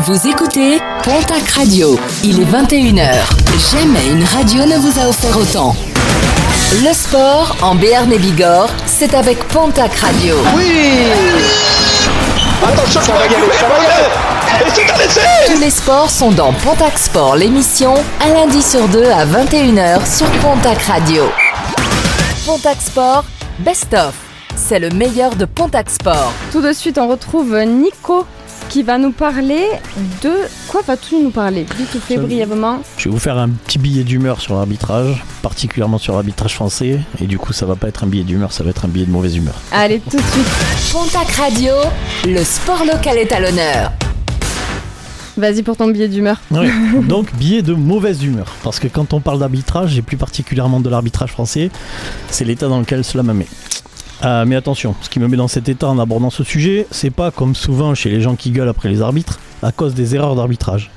Vous écoutez Pontac Radio. Il est 21h. Jamais une radio ne vous a offert autant. Le sport en Béarn et Bigorre, c'est avec Pontac Radio. Oui Attention, ça va y aller, ça va y aller Et c'est un essai Tous les sports sont dans Pontac Sport, l'émission, un lundi sur deux à 21h sur Pontac Radio. Pontac Sport, Best of. C'est le meilleur de Pontac Sport. Tout de suite, on retrouve Nico qui va nous parler de... Quoi vas-tu nous parler? Dites fait brièvement. Je vais vous faire un petit billet d'humeur sur l'arbitrage, particulièrement sur l'arbitrage français. Et du coup, ça va pas être un billet d'humeur, ça va être un billet de mauvaise humeur. Allez, tout de suite. Pontac Radio, le sport local est à l'honneur. Vas-y pour ton billet d'humeur. Oui. Donc, billet de mauvaise humeur. Parce que quand on parle d'arbitrage, et plus particulièrement de l'arbitrage français, c'est l'état dans lequel cela me met. Euh, mais attention, ce qui me met dans cet état en abordant ce sujet, c'est pas comme souvent chez les gens qui gueulent après les arbitres, à cause des erreurs d'arbitrage.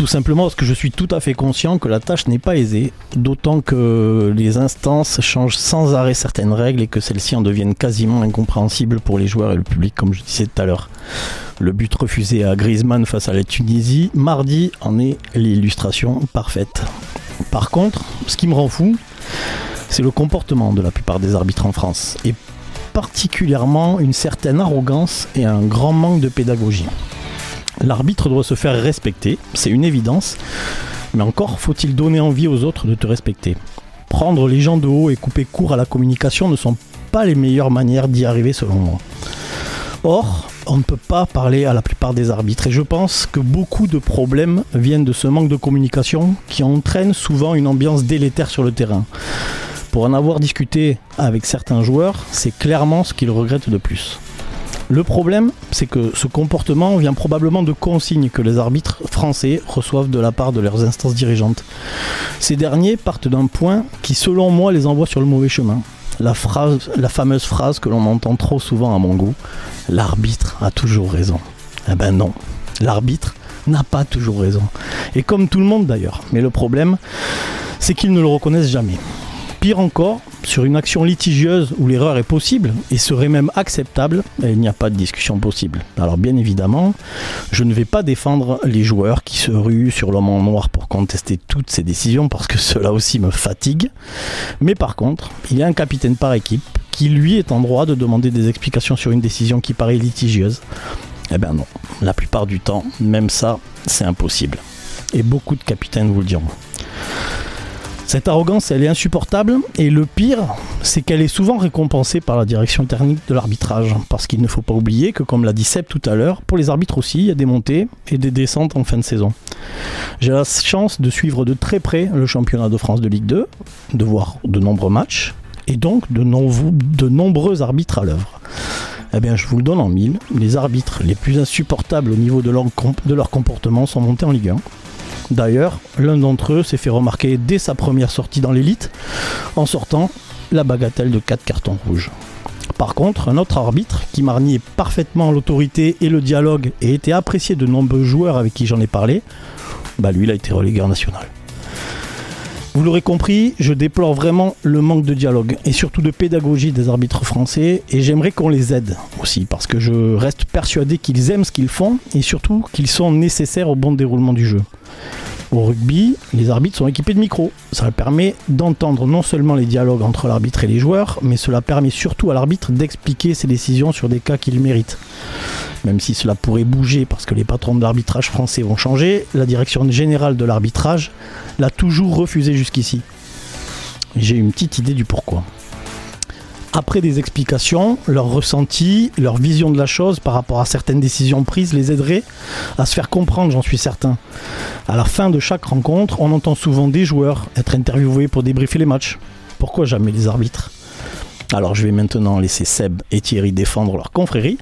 Tout simplement parce que je suis tout à fait conscient que la tâche n'est pas aisée, d'autant que les instances changent sans arrêt certaines règles et que celles-ci en deviennent quasiment incompréhensibles pour les joueurs et le public, comme je disais tout à l'heure. Le but refusé à Griezmann face à la Tunisie, mardi, en est l'illustration parfaite. Par contre, ce qui me rend fou, c'est le comportement de la plupart des arbitres en France, et particulièrement une certaine arrogance et un grand manque de pédagogie. L'arbitre doit se faire respecter, c'est une évidence, mais encore faut-il donner envie aux autres de te respecter. Prendre les gens de haut et couper court à la communication ne sont pas les meilleures manières d'y arriver selon moi. Or, on ne peut pas parler à la plupart des arbitres et je pense que beaucoup de problèmes viennent de ce manque de communication qui entraîne souvent une ambiance délétère sur le terrain. Pour en avoir discuté avec certains joueurs, c'est clairement ce qu'ils regrettent de plus. Le problème, c'est que ce comportement vient probablement de consignes que les arbitres français reçoivent de la part de leurs instances dirigeantes. Ces derniers partent d'un point qui, selon moi, les envoie sur le mauvais chemin. La, fameuse phrase que l'on entend trop souvent à mon goût, l'arbitre a toujours raison. Eh ben non, l'arbitre n'a pas toujours raison. Et comme tout le monde d'ailleurs. Mais le problème, c'est qu'ils ne le reconnaissent jamais. Pire encore, sur une action litigieuse où l'erreur est possible et serait même acceptable, il n'y a pas de discussion possible. Alors bien évidemment, je ne vais pas défendre les joueurs qui se ruent sur l'homme en noir pour contester toutes ces décisions parce que cela aussi me fatigue. Mais par contre, il y a un capitaine par équipe qui lui est en droit de demander des explications sur une décision qui paraît litigieuse. Eh bien non, la plupart du temps, même ça, c'est impossible. Et beaucoup de capitaines vous le diront. Cette arrogance, elle est insupportable et le pire, c'est qu'elle est souvent récompensée par la direction technique de l'arbitrage. Parce qu'il ne faut pas oublier que, comme l'a dit Seb tout à l'heure, pour les arbitres aussi, il y a des montées et des descentes en fin de saison. J'ai la chance de suivre de très près le championnat de France de Ligue 2, de voir de nombreux matchs et donc de, nombreux arbitres à l'œuvre. Eh bien, je vous le donne en mille, les arbitres les plus insupportables au niveau de leur comportement sont montés en Ligue 1. D'ailleurs, l'un d'entre eux s'est fait remarquer dès sa première sortie dans l'élite en sortant la bagatelle de 4 cartons rouges. Par contre, un autre arbitre qui marniait parfaitement l'autorité et le dialogue et était apprécié de nombreux joueurs avec qui j'en ai parlé, bah lui il a été relégué en national. Vous l'aurez compris, je déplore vraiment le manque de dialogue et surtout de pédagogie des arbitres français et j'aimerais qu'on les aide aussi parce que je reste persuadé qu'ils aiment ce qu'ils font et surtout qu'ils sont nécessaires au bon déroulement du jeu. Au rugby, les arbitres sont équipés de micros. Ça permet d'entendre non seulement les dialogues entre l'arbitre et les joueurs, mais cela permet surtout à l'arbitre d'expliquer ses décisions sur des cas qu'il mérite. Même si cela pourrait bouger parce que les patrons de l'arbitrage français vont changer, la direction générale de l'arbitrage l'a toujours refusé jusqu'ici. J'ai une petite idée du pourquoi après des explications, leur ressenti, leur vision de la chose par rapport à certaines décisions prises les aiderait à se faire comprendre, j'en suis certain. À la fin de chaque rencontre, on entend souvent des joueurs être interviewés pour débriefer les matchs. Pourquoi jamais les arbitres? Alors je vais maintenant laisser Seb et Thierry défendre leur confrérie,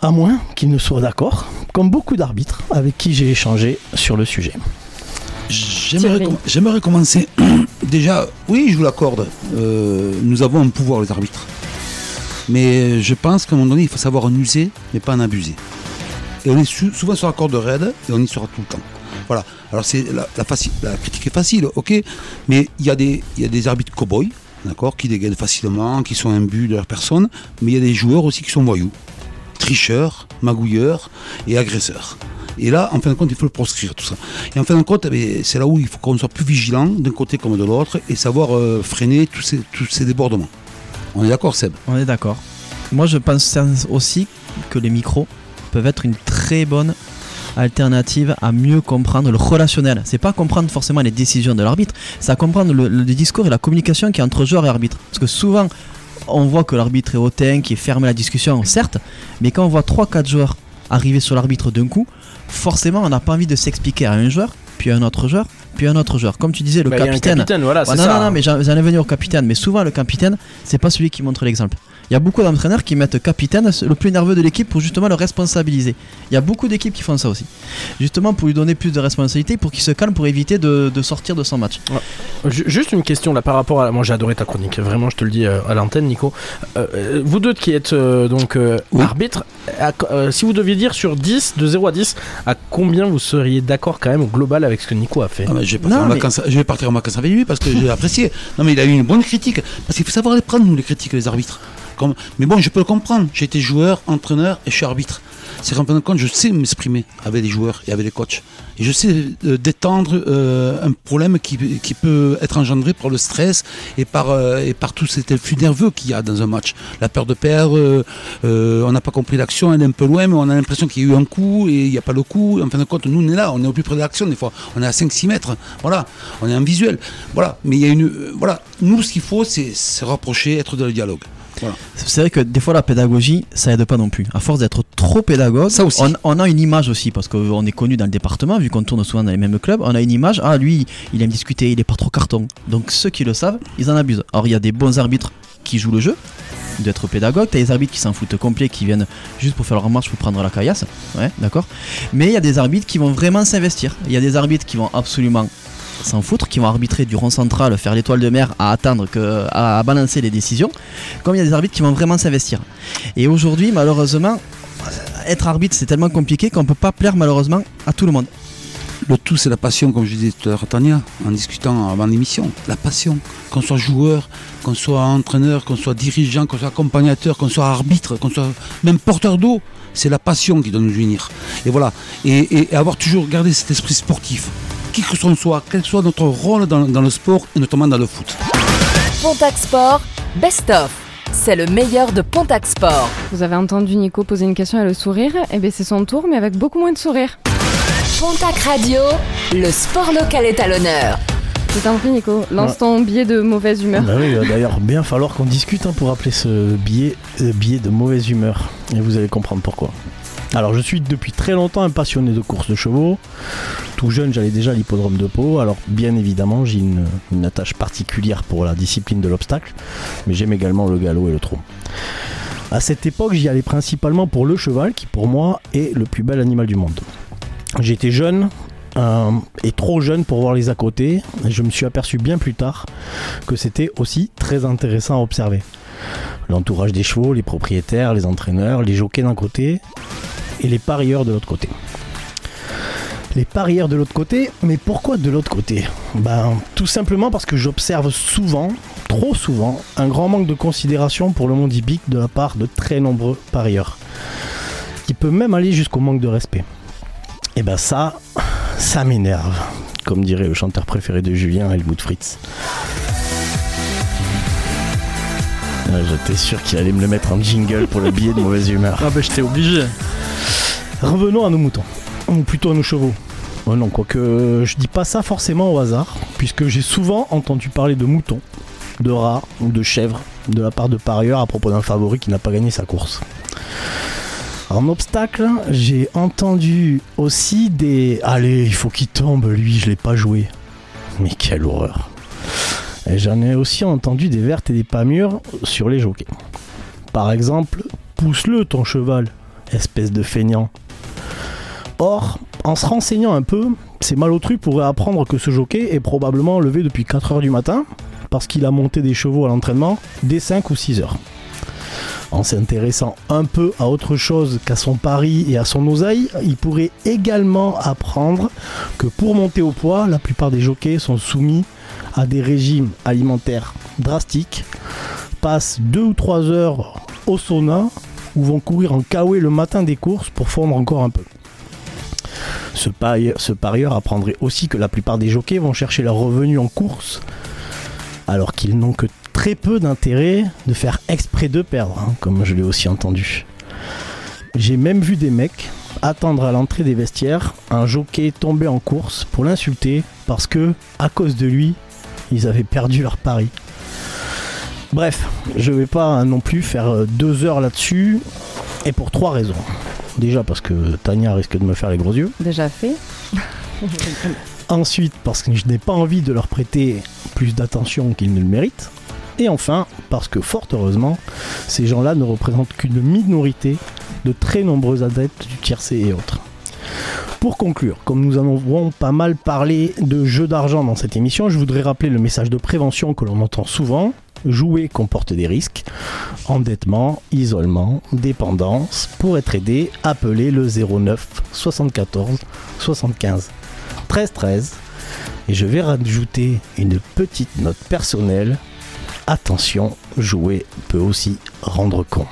à moins qu'ils ne soient d'accord, comme beaucoup d'arbitres avec qui j'ai échangé sur le sujet. J'aimerais commencer. Déjà, oui, je vous l'accorde. Euh, nous avons un pouvoir, les arbitres. Mais je pense qu'à un moment donné, il faut savoir en user, mais pas en abuser. Et on est souvent sur la corde raide et on y sera tout le temps. Voilà. Alors c'est la, la, critique est facile, ok. Mais il y, a des, y a des arbitres cow-boys, d'accord, qui dégainent facilement, qui sont imbus de leur personne. Mais il y a des joueurs aussi qui sont voyous. Tricheur, magouilleur et agresseur. Et là, en fin de compte, il faut le proscrire, tout ça. Et en fin de compte, eh c'est là où il faut qu'on soit plus vigilant d'un côté comme de l'autre et savoir euh, freiner tous ces, débordements. On est d'accord, Seb? On est d'accord. Moi, je pense aussi que les micros peuvent être une très bonne alternative à mieux comprendre le relationnel. C'est pas comprendre forcément les décisions de l'arbitre, c'est à comprendre le, le discours et la communication qui est entre joueur et arbitre. Parce que souvent, on voit que l'arbitre est hautain, qui est fermé à la discussion, certes, mais quand on voit 3-4 joueurs arriver sur l'arbitre d'un coup, forcément on n'a pas envie de s'expliquer à un joueur, puis à un autre joueur, puis à un autre joueur. Comme tu disais, le Bah, capitaine. capitaine, voilà, Ouais, non, ça. non, non, mais ai venir au capitaine. Mais souvent, le capitaine, c'est pas celui qui montre l'exemple. Il y a beaucoup d'entraîneurs qui mettent capitaine le plus nerveux de l'équipe pour justement le responsabiliser. Il y a beaucoup d'équipes qui font ça aussi. Justement pour lui donner plus de responsabilité, pour qu'il se calme, pour éviter de, de sortir de son match. Ju- Juste une question là par rapport à. Moi j'ai adoré ta chronique, vraiment je te le dis euh, à l'antenne, Nico. Euh, euh, vous deux qui êtes euh, donc euh, Oui. arbitre, à euh, si vous deviez dire sur 10, de 0 à 10, à combien vous seriez d'accord quand même au global avec ce que Nico a fait? Ah, mais je, vais partir Non, en mais- vacances, je vais partir en vacances avec lui parce que j'ai apprécié. Non, mais il a eu une bonne critique. Parce qu'il faut savoir les prendre, nous, les critiques, les arbitres. Mais bon, je peux le comprendre. J'ai été joueur, entraîneur et je suis arbitre. C'est qu'en fin de compte, je sais m'exprimer avec les joueurs et avec les coachs. Et je sais euh, détendre euh, un problème qui, peut être engendré par le stress et par, euh, et par tout cet flux nerveux qu'il y a dans un match. La peur de perdre, on n'a pas compris l'action, elle est un peu loin, mais on a l'impression qu'il y a eu un coup et il n'y a pas le coup. En fin de compte, nous, on est là, on est au plus près de l'action des fois. On est à 5-6 mètres. Voilà, on est en visuel. Voilà, mais il y a une. voilà, nous, ce qu'il faut, c'est se rapprocher, être dans le dialogue. C'est vrai que des fois la pédagogie, ça aide pas non plus. À force d'être trop pédagogue, Ça aussi. On, on a une image aussi, parce qu'on est connu dans le département, vu qu'on tourne souvent dans les mêmes clubs, on a une image, ah lui, il aime discuter, il est pas trop carton. Donc ceux qui le savent, ils en abusent. Alors il y a des bons arbitres qui jouent le jeu, d'être pédagogue, t'as des arbitres qui s'en foutent complet, qui viennent juste pour faire leur marche pour prendre la caillasse, ouais, d'accord. Mais il y a des arbitres qui vont vraiment s'investir. Il y a des arbitres qui vont absolument s'en foutre, qui vont arbitrer du rond central, faire l'étoile de mer, à attendre que, à, balancer les décisions, comme il y a des arbitres qui vont vraiment s'investir. Et aujourd'hui, malheureusement, être arbitre c'est tellement compliqué qu'on peut pas plaire malheureusement à tout le monde. Le tout, c'est la passion, comme je disais tout à l'heure Tania, en discutant avant l'émission. La passion. Qu'on soit joueur, qu'on soit entraîneur, qu'on soit dirigeant, qu'on soit accompagnateur, qu'on soit arbitre, qu'on soit même porteur d'eau, c'est la passion qui doit nous unir. Et voilà. Et avoir toujours gardé cet esprit sportif. Qui que ce soit, quel que soit notre rôle dans, dans le sport et notamment dans le foot. Pontac Sport, Best of. C'est le meilleur de Pontac Sport. Vous avez entendu Nico poser une question et le sourire Eh bien c'est son tour, mais avec beaucoup moins de sourire. Pontac Radio, le sport local est à l'honneur. Je t'en prie Nico, lance ton billet de mauvaise humeur. Bah oui, il va d'ailleurs bien falloir qu'on discute hein, pour appeler ce billet euh, billet de mauvaise humeur. Et vous allez comprendre pourquoi. Alors je suis depuis très longtemps un passionné de course de chevaux. Tout jeune j'allais déjà à l'hippodrome de Pau. Alors bien évidemment j'ai une, attache particulière pour la discipline de l'obstacle. Mais j'aime également le galop et le trot. À cette époque j'y allais principalement pour le cheval qui pour moi est le plus bel animal du monde. J'étais jeune, euh, et trop jeune pour voir les à côté. Je me suis aperçu bien plus tard que c'était aussi très intéressant à observer. L'entourage des chevaux, les propriétaires, les entraîneurs, les jockeys d'un côté et les parieurs de l'autre côté. Les parieurs de l'autre côté, mais pourquoi de l'autre côté? Ben tout simplement parce que j'observe souvent, trop souvent, un grand manque de considération pour le monde hippique de la part de très nombreux parieurs. Qui peut même aller jusqu'au manque de respect. Et ben ça, ça m'énerve, comme dirait le chanteur préféré de Julien, Helmut Fritz. Ouais, J'étais sûr qu'il allait me le mettre en jingle pour le billet de mauvaise humeur. Ah bah j'étais obligé. Revenons à nos moutons, ou plutôt à nos chevaux. Oh non, quoique je dis pas ça forcément au hasard, puisque j'ai souvent entendu parler de moutons, de rats ou de chèvres de la part de parieurs à propos d'un favori qui n'a pas gagné sa course. En obstacle, j'ai entendu aussi des Allez, il faut qu'il tombe, lui, je l'ai pas joué. Mais quelle horreur. J'en ai aussi entendu des vertes et des pas mûres sur les jockeys. Par exemple, pousse-le ton cheval, espèce de feignant. Or, en se renseignant un peu, ces malotrus pourraient apprendre que ce jockey est probablement levé depuis 4h du matin, parce qu'il a monté des chevaux à l'entraînement dès 5 ou 6 heures. En s'intéressant un peu à autre chose qu'à son pari et à son oseille, il pourrait également apprendre que pour monter au poids, la plupart des jockeys sont soumis à des régimes alimentaires drastiques, passent 2 ou 3 heures au sauna ou vont courir en kawaii le matin des courses pour fondre encore un peu. Ce, pari- ce parieur apprendrait aussi que la plupart des jockeys vont chercher leur revenu en course, alors qu'ils n'ont que très peu d'intérêt de faire exprès de perdre, hein, comme je l'ai aussi entendu. J'ai même vu des mecs attendre à l'entrée des vestiaires un jockey tomber en course pour l'insulter parce que, à cause de lui, ils avaient perdu leur pari. Bref, je vais pas non plus faire euh, deux heures là-dessus, et pour trois raisons. Déjà parce que Tania risque de me faire les gros yeux. Déjà fait. Ensuite, parce que je n'ai pas envie de leur prêter plus d'attention qu'ils ne le méritent. Et enfin, parce que fort heureusement, ces gens-là ne représentent qu'une minorité de très nombreux adeptes du tiercé et autres. Pour conclure, comme nous avons pas mal parlé de jeux d'argent dans cette émission, je voudrais rappeler le message de prévention que l'on entend souvent. Jouer comporte des risques. Endettement, isolement, dépendance. Pour être aidé, appelez le 09 74 75 13 13. Et je vais rajouter une petite note personnelle. Attention, jouer peut aussi rendre con.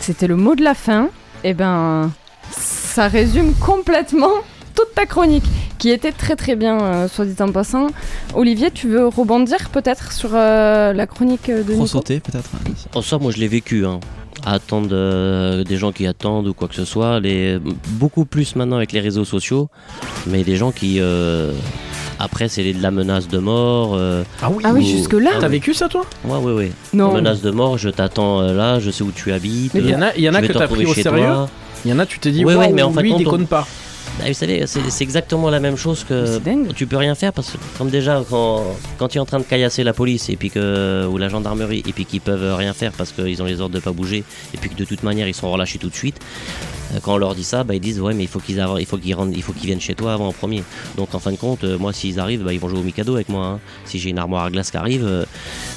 C'était le mot de la fin. Et ben, ça résume complètement toute ta chronique, qui était très très bien, euh, soit dit en passant. Olivier, tu veux rebondir peut-être sur euh, la chronique de Trop Nico? Sauter peut-être. Oh, ça, moi, je l'ai vécu. Hein. À attendre euh, des gens qui attendent ou quoi que ce soit. Les... Beaucoup plus maintenant avec les réseaux sociaux. Mais des gens qui. euh, Après, c'est de la menace de mort. euh, Ah oui, Ah oui, jusque-là T'as vécu ça toi? Ouais, ouais, ouais. Non. Menace de mort, je t'attends euh, là, je sais où tu habites. Il y en a, il y en a que t'as pris au chez sérieux. toi. Il y en a, tu t'es dit, Ouais, ouais, waouh, mais en lui, il déconne on- pas. Bah, vous savez, c'est exactement la même chose que tu peux rien faire parce que comme déjà quand, quand tu es en train de caillasser la police et puis que ou la gendarmerie et puis qu'ils peuvent rien faire parce qu'ils ont les ordres de pas bouger et puis que de toute manière ils sont relâchés tout de suite. Quand on leur dit ça, bah, ils disent ouais mais il faut qu'ils il qu'ils viennent chez toi avant en premier. Donc en fin de compte, euh, moi s'ils arrivent, bah, ils vont jouer au Mikado avec moi. hein. Si j'ai une armoire à glace qui arrive euh,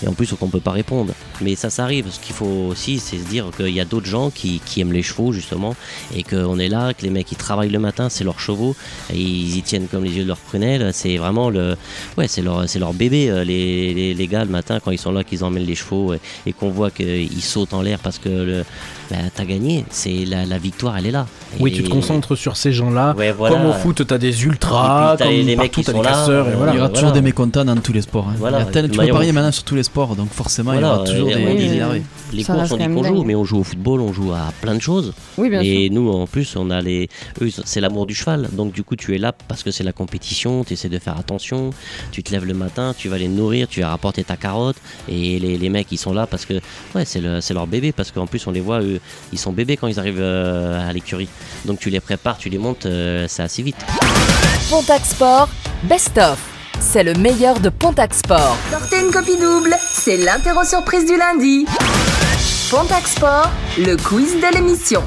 et en plus on peut pas répondre. Mais ça ça arrive. Ce qu'il faut aussi c'est se dire qu'il y a d'autres gens qui, aiment les chevaux justement et qu'on est là, que les mecs qui travaillent le matin c'est leurs chevaux ils y tiennent comme les yeux de leur prunelle. C'est vraiment le, ouais, c'est leur, bébé. euh, les gars le matin quand ils sont là, qu'ils emmènent les chevaux et, et qu'on voit qu'ils sautent en l'air parce que le, bah, t'as gagné. C'est la, la victoire, elle est là. Oui, Et- tu te concentres sur ces gens-là. Ouais, voilà. Comme au foot, t'as des ultras, t'as comme les mecs partout, qui t'as sont des là, casseurs, et euh, voilà. Il y aura voilà. toujours des mécontents dans tous les sports. hein. Voilà, Il y a tel- de tu peux parier maintenant sur tous les sports, donc forcément il y aura toujours des. Les courses, on dit qu'on joue, mais on joue au football, on joue à plein de choses. Oui, bien sûr. Et nous, en plus, on a les. Eux, c'est l'amour du cheval. Donc, du coup, tu es là parce que c'est la compétition, tu essaies de faire attention. Tu te lèves le matin, tu vas les nourrir, tu vas rapporter ta carotte. Et les, les mecs, ils sont là parce que. Ouais, c'est, le, c'est leur bébé. Parce qu'en plus, on les voit, eux, ils sont bébés quand ils arrivent euh, à l'écurie. Donc, tu les prépares, tu les montes, euh, c'est assez vite. Pontac Sport, Best of. C'est le meilleur de Pontac Sport. Sortez une copie double, c'est l'interro surprise du lundi. Pontac Sport, le quiz de l'émission.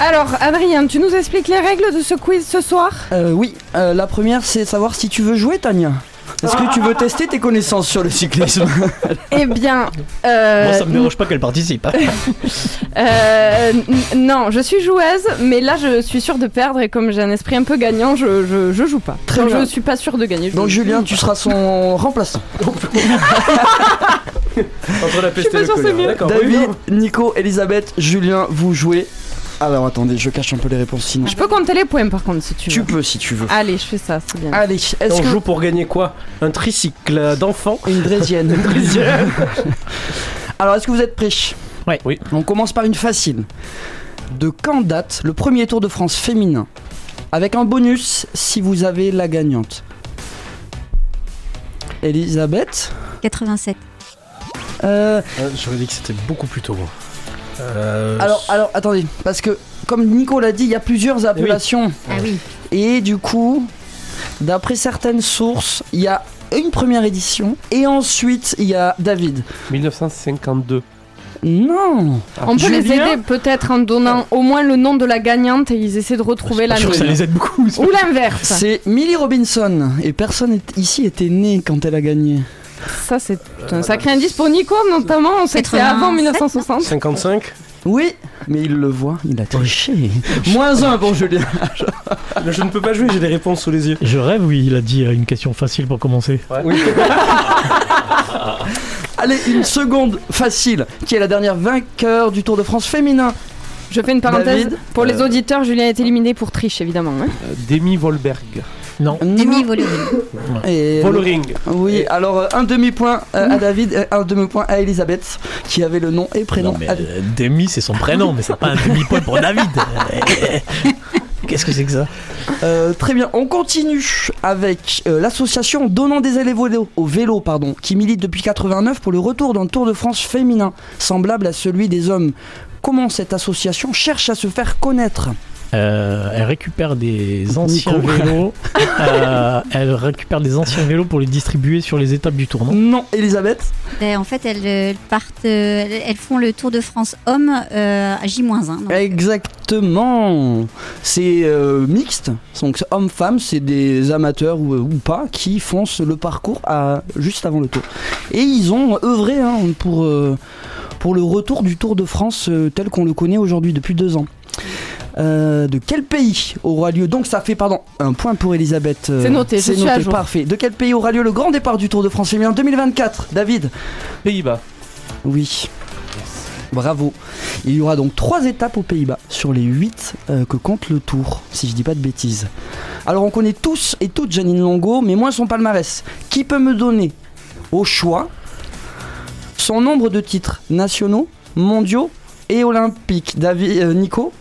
Alors, Adrien, tu nous expliques les règles de ce quiz ce soir? Euh, oui, euh, la première c'est savoir si tu veux jouer Tania. Est-ce que tu veux tester tes connaissances sur le cyclisme? Eh bien, euh, Moi, ça me dérange pas qu'elle participe. hein. euh, n- non, je suis joueuse, mais là, je suis sûre de perdre et comme j'ai un esprit un peu gagnant, je, je, je joue pas. Très Donc, bien. je suis pas sûre de gagner. je Donc joue. Julien, tu seras son remplaçant. Entre la peste pas et le sûre, c'est mieux. D'accord, David. Nico, Elisabeth, Julien, vous jouez. Alors attendez, je cache un peu les réponses sinon. Je peux compter les points par contre si tu Tu veux. peux si tu veux. Allez, je fais ça, c'est bien. Allez, est-ce On que joue pour gagner quoi? Un tricycle d'enfant? Une draisienne Alors est-ce que vous êtes prêts? Ouais. Oui. On commence par une facile. De quand date le premier Tour de France féminin? Avec un bonus si vous avez la gagnante. Elisabeth? 87. Euh, Euh, J'aurais dit que c'était beaucoup plus tôt. moi. Euh, alors, alors, attendez, parce que comme Nico l'a dit, il y a plusieurs appellations. Ah oui. Et du coup, d'après certaines sources, il y a une première édition et ensuite il y a David. 1952. Non On peut les aider peut-être en donnant au moins le nom de la gagnante et ils essaient de retrouver la sûr que ça les aide beaucoup. Ou l'inverse. C'est Millie Robinson et personne ici était né quand elle a gagné. Ça, c'est un sacré indice pour Nico, notamment. On sait que c'est avant 87, 1960. 55 Oui, mais il le voit, il a triché. Moins un pour Julien. Je ne peux pas jouer, j'ai des réponses sous les yeux. Je rêve, oui, il a dit euh, une question facile pour commencer. Oui. Allez, une seconde facile. Qui est la dernière vainqueur du Tour de France féminin Je fais une parenthèse. David pour les Euh. auditeurs, Julien est éliminé pour triche, évidemment. hein. Euh, Demi Volberg. Non. Demi Vollering. Et Vollering. Oui, alors euh, un demi-point euh, à David, et un demi-point à Elisabeth, qui avait le nom et prénom. Non, mais, euh, Demi, c'est son prénom, mais c'est pas un demi-point pour David. Qu'est-ce que c'est que ça? Euh, très bien, on continue avec euh, l'association Donnant des élèves au vélo, au vélo pardon, qui milite depuis 89 pour le retour d'un Tour de France féminin, semblable à celui des hommes. Comment cette association cherche à se faire connaître Euh, Elle récupère des anciens Nico. vélos. euh, elle récupère des anciens vélos pour les distribuer sur les étapes du tour, non Non, Elisabeth Ben, en fait, elles, euh, partent, elles- elles font le Tour de France homme euh, à J-1. donc. Exactement. C'est euh, mixte. Donc hommes-femmes, c'est des amateurs ou, ou pas qui font ce- le parcours à, juste avant le tour. Et ils ont œuvré hein, pour, euh, pour le retour du Tour de France euh, tel qu'on le connaît aujourd'hui depuis deux ans. Euh, de quel pays aura lieu Donc ça fait pardon un point pour Elisabeth. euh, C'est noté, c'est noté, jour. parfait. De quel pays aura lieu le grand départ du Tour de France féminin 2024 David Pays-Bas. oui. Bravo. Il y aura donc trois étapes aux Pays-Bas sur les 8 que compte le tour, si je dis pas de bêtises. Alors on connaît tous et toutes Janine Longo, mais moins son palmarès. Qui peut me donner au choix son nombre de titres nationaux, mondiaux et olympiques David, euh, Nico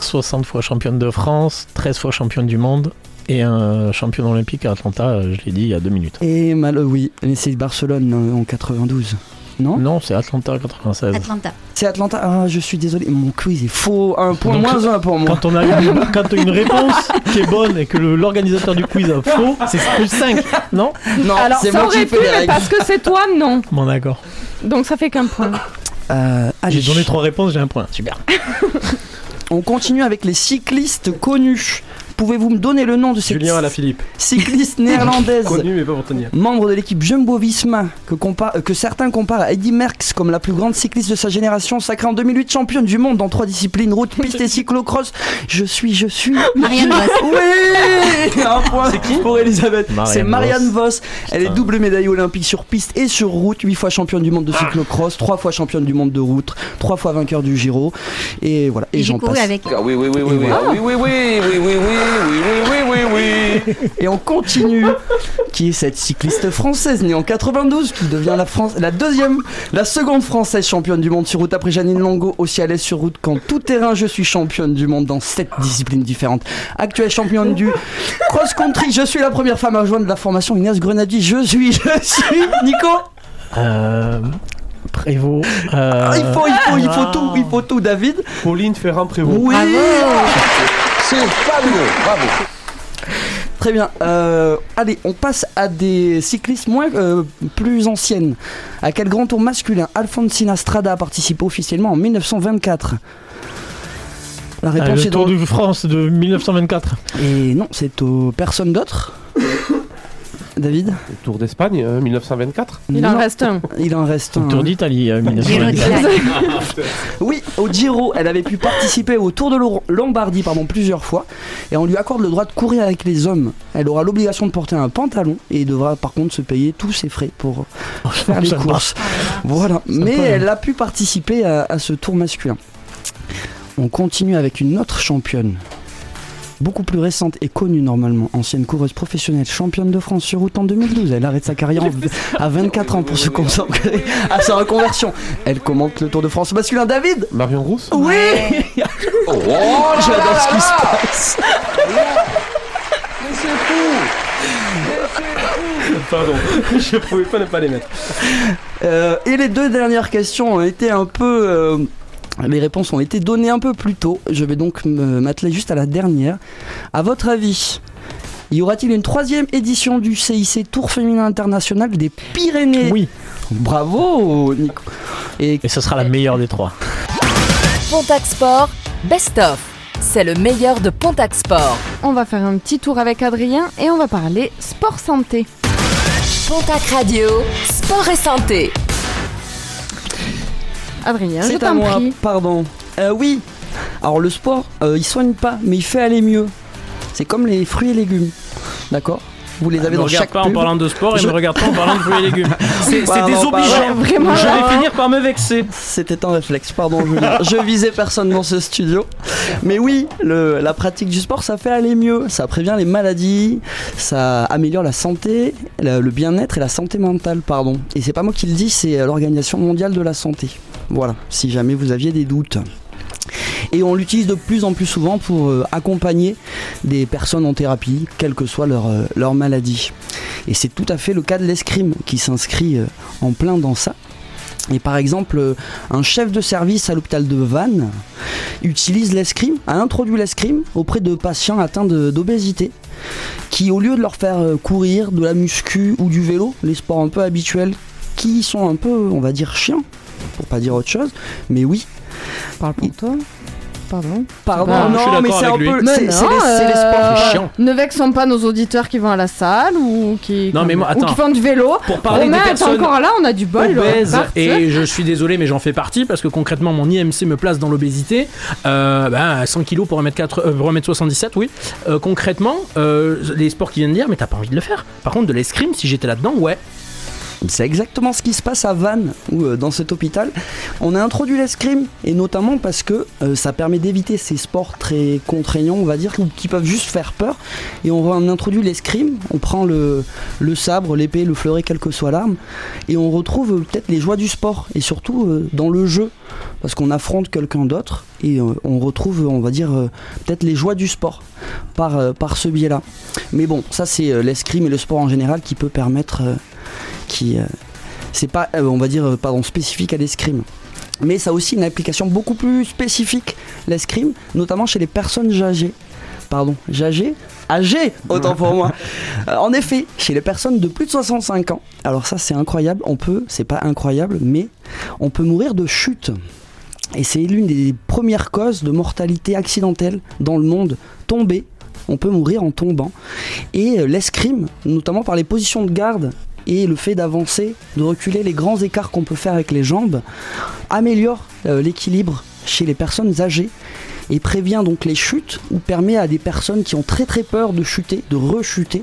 60 fois championne de France, 13 fois championne du monde et un champion olympique à Atlanta, euh, je l'ai dit il y a deux minutes. Et mal, euh, oui, mais c'est Barcelone en 92. Non? Non, c'est Atlanta 96. Atlanta. C'est Atlanta? Ah, je suis désolé, mon quiz est faux. Un point Donc, moins un pour moi. Quand on a une, quand une réponse qui est bonne et que l'organisateur du quiz a faux, c'est plus 5, non? Non, Alors, c'est ça moi qui aurait fais pu, les mais règles. parce que c'est toi, non. Bon d'accord. Donc ça fait qu'un point. Euh, allez. J'ai donné trois réponses, j'ai un point. Super. On continue avec les cyclistes connus. Pouvez-vous me donner le nom de cette Julien Alaphilippe. cycliste néerlandaise Connu mais pas pour tenir. Membre de l'équipe Jumbo-Visma, que, compa- euh, que certains comparent à Eddy Merckx comme la plus grande cycliste de sa génération, sacrée en 2008 championne du monde dans trois disciplines, route, piste et cyclocross. Je suis, je suis... Marianne Vos. Oui Un point pour Elisabeth. Marianne C'est Marianne Vos. Vos. Elle est double médaillée olympique sur piste et sur route, 8 fois championne du monde de cyclocross, 3 fois championne du monde de route, 3 fois vainqueur du Giro. Et voilà, et J'ai j'en couru passe. avec. Ah oui, oui, oui, oui, oui, voilà. ah oui, oui, oui, oui, oui, oui, oui, oui, oui, oui, oui. Et on continue. qui est cette cycliste française née en 92 qui devient la, France, la deuxième, la seconde française championne du monde sur route après Janine Longo, aussi à l'aise sur route qu'en tout terrain. Je suis championne du monde dans sept disciplines différentes. Actuelle championne du cross-country. Je suis la première femme à rejoindre la formation Inès Grenadier. Je suis, je suis Nico. Euh, Prévost. euh, Ah, il faut, il faut, il faut tout, il faut tout, David. Pauline Ferrand-Prévot. Oui. C'est fabuleux, bravo. Très bien. Euh, allez, on passe à des cyclistes moins euh, plus anciennes. À quel grand tour masculin Alfonsina Strada a participé officiellement en 1924 La euh, réponse le est Tour dans... de France de 1924. Et non, c'est aux personnes d'autres. David Le Tour d'Espagne, euh, 1924. Il en reste un. Il en reste Le un. Tour d'Italie euh, Giro 1924. d'Italie. Oui, au Giro, elle avait pu participer au Tour de Lo- Lombardie pardon, plusieurs fois et on lui accorde le droit de courir avec les hommes. Elle aura l'obligation de porter un pantalon et devra par contre se payer tous ses frais pour faire les courses. Voilà, mais Sympa. elle a pu participer à, à ce tour masculin. On continue avec une autre championne. Beaucoup plus récente et connue normalement, ancienne coureuse professionnelle, championne de France sur route en 2012. Elle arrête sa carrière en- à 24 ans pour se concentrer à sa reconversion. Elle commente le Tour de France masculin. David Marion Rousse. Oui Oh, J'adore ce qui se passe. Mais c'est fou. Pardon, je pouvais pas ne pas les mettre. Euh, et les deux dernières questions ont été un peu. euh, les réponses ont été données un peu plus tôt. Je vais donc m'atteler juste à la dernière. À votre avis, y aura-t-il une troisième édition du CIC Tour féminin international des Pyrénées? Oui, Bravo, Nico. Et et ce sera la meilleure des trois. Pontac Sport, Best of. C'est le meilleur de Pontac Sport. On va faire un petit tour avec Adrien et on va parler sport santé. Pontac Radio, sport et santé. Adrien, je c'est à moi, prie. pardon. Euh, oui. Alors le sport, euh, il soigne pas, mais il fait aller mieux. C'est comme les fruits et légumes. D'accord? Vous les avez me dans regarde chaque pas en parlant de sport et Je- me regarde pas en parlant de fruits et légumes. C'est désobligeant. pardon. Vraiment, Je vais finir par me vexer. C'était un réflexe, pardon Julien. Je visais personne dans ce studio. Mais oui, le- la pratique du sport, ça fait aller mieux. Ça prévient les maladies, ça améliore la santé, le, le bien-être et la santé mentale, pardon. Et c'est pas moi qui le dis, c'est euh, l'Organisation mondiale de la santé. Voilà, si jamais vous aviez des doutes. Et on l'utilise de plus en plus souvent pour euh, accompagner des personnes en thérapie, quelle que soit leur, euh, leur maladie. Et c'est tout à fait le cas de l'escrime qui s'inscrit euh, en plein dans ça. Et par exemple, un chef de service à l'hôpital de Vannes utilise l'escrime, a introduit l'escrime auprès de patients atteints d'obésité, qui au lieu de leur faire courir, de la muscu ou du vélo, les sports un peu habituels, qui sont un peu, on va dire, chiants, pour pas dire autre chose, mais oui. Parle pour toi. Pardon. Pardon, Bah, non, mais c'est un lui. peu, Mais c'est les, c'est les sports euh, chiants. Ne vexons pas nos auditeurs qui vont à la salle ou qui, Non, mais moi, ou attends. qui font du vélo. Pour parler Romain des est personnes encore là, on a du bol. obèse Parfait. et je suis désolé mais j'en fais partie parce que concrètement mon IMC me place dans l'obésité euh, ben, 100 kg pour 1m4 euh, pour 1m77 oui Euh, concrètement euh, les sports qui viennent de dire mais t'as pas envie de le faire par contre de l'escrime si j'étais là dedans ouais C'est exactement ce qui se passe à Vannes, ou euh, dans cet hôpital. On a introduit l'escrime, et notamment parce que euh, ça permet d'éviter ces sports très contraignants, on va dire, qui peuvent juste faire peur. Et on, on introduit l'escrime, on prend le, le sabre, l'épée, le fleuret, quelle que soit l'arme, et on retrouve euh, peut-être les joies du sport, et surtout dans le jeu, parce qu'on affronte quelqu'un d'autre, et on retrouve, on va dire, peut-être les joies du sport par, par ce biais-là. Mais bon, ça c'est l'escrime et le sport en général qui peut permettre... qui euh, c'est pas euh, on va dire euh, pardon spécifique à l'escrime. Mais ça a aussi une application beaucoup plus spécifique l'escrime notamment chez les personnes âgées. Pardon âgées? Âgées autant pour moi. En effet chez les personnes de plus de 65 ans. Alors ça c'est incroyable. On peut c'est pas incroyable mais on peut mourir de chute. Et c'est l'une des premières causes de mortalité accidentelle dans le monde. Tomber on peut mourir en tombant. Et l'escrime notamment par les positions de garde et le fait d'avancer, de reculer les grands écarts qu'on peut faire avec les jambes, améliore euh, l'équilibre chez les personnes âgées et prévient donc les chutes ou permet à des personnes qui ont très très peur de chuter, de rechuter,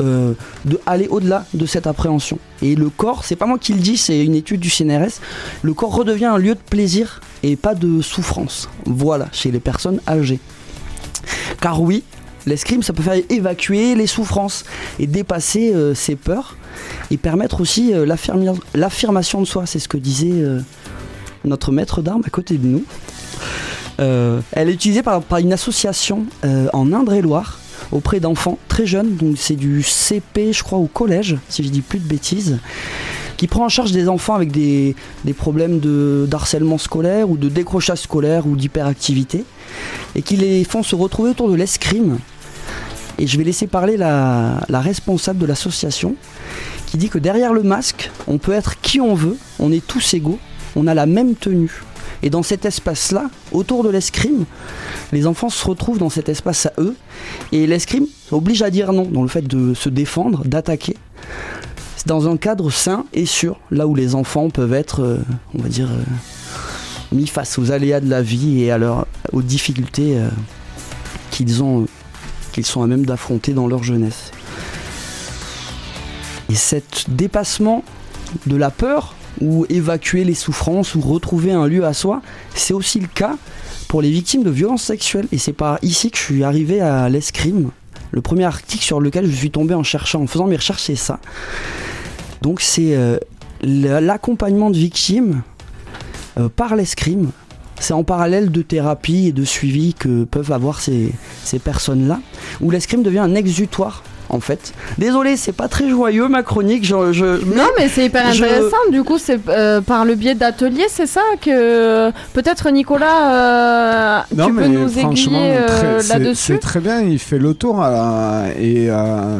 euh, de aller au-delà de cette appréhension. Et le corps, c'est pas moi qui le dis, c'est une étude du CNRS, le corps redevient un lieu de plaisir et pas de souffrance. Voilà, chez les personnes âgées. Car oui, l'escrime, ça peut faire évacuer les souffrances et dépasser euh, ses peurs et permettre aussi euh, l'affirmation de soi. C'est ce que disait euh, notre maître d'armes à côté de nous. Elle est utilisée par, une association en Indre-et-Loire auprès d'enfants très jeunes, donc c'est du CP je crois au collège, si je dis plus de bêtises, qui prend en charge des enfants avec des, des problèmes de d'harcèlement scolaire ou de décrochage scolaire ou d'hyperactivité, et qui les font se retrouver autour de l'escrime. Et je vais laisser parler la, la responsable de l'association, qui dit que derrière le masque, on peut être qui on veut, on est tous égaux, on a la même tenue. Et dans cet espace-là, autour de l'escrime, les enfants se retrouvent dans cet espace à eux. Et l'escrime oblige à dire non, dans le fait de se défendre, d'attaquer. Dans un cadre sain et sûr, là où les enfants peuvent être, euh, on va dire, euh, mis face aux aléas de la vie et aux difficultés euh, qu'ils sont à même d'affronter dans leur jeunesse. Et cet dépassement de la peur ou évacuer les souffrances ou retrouver un lieu à soi, c'est aussi le cas pour les victimes de violences sexuelles. Et c'est par ici que je suis arrivé à l'escrime. Le premier article sur lequel je suis tombé en cherchant, en faisant mes recherches, c'est ça. Donc c'est euh, l'accompagnement de victimes euh, par l'escrime. C'est en parallèle de thérapie et de suivi que peuvent avoir ces, ces personnes-là, où l'escrime devient un exutoire. En fait, désolé, c'est pas très joyeux ma chronique. Je, je- Non, mais c'est hyper je- intéressant. Du coup, c'est euh, par le biais d'ateliers, c'est ça que peut-être Nicolas, euh, Non, tu peux mais nous franchement, aiguiller euh, là-dessus. C'est très bien, il fait le tour. et euh,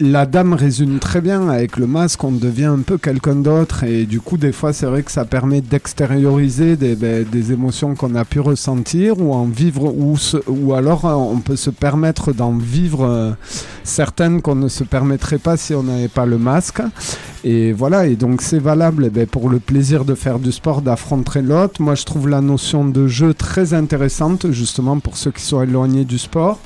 la dame résume très bien. Avec le masque, on devient un peu quelqu'un d'autre. Et du coup, des fois, c'est vrai que ça permet d'extérioriser des, ben, émotions qu'on a pu ressentir ou en vivre, ou, alors euh, on peut se permettre d'en vivre euh, certaines qu'on ne se permettrait pas si on n'avait pas le masque. Et voilà, et donc c'est valable ben, pour le plaisir de faire du sport, d'affronter l'autre. Moi, je trouve la notion de jeu très intéressante, justement pour ceux qui sont éloignés du sport.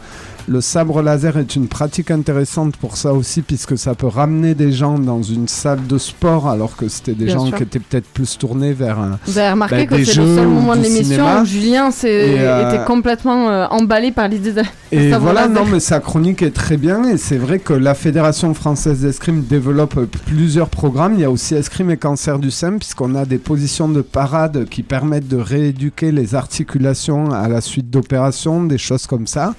Le sabre laser est une pratique intéressante pour ça aussi, puisque ça peut ramener des gens dans une salle de sport, alors que c'était des Bien gens sûr. qui étaient peut-être plus tournés vers un. Vous avez remarqué bah, que c'est le seul moment de l'émission où Julien euh, était complètement euh, emballé par l'idée de Et voilà, laser. non, mais sa chronique est très bien. Et c'est vrai que la Fédération française d'escrime développe euh, plusieurs programmes. Il y a aussi escrime et cancer du sein, puisqu'on a des positions de parade qui permettent de rééduquer les articulations à la suite d'opérations, des choses comme ça.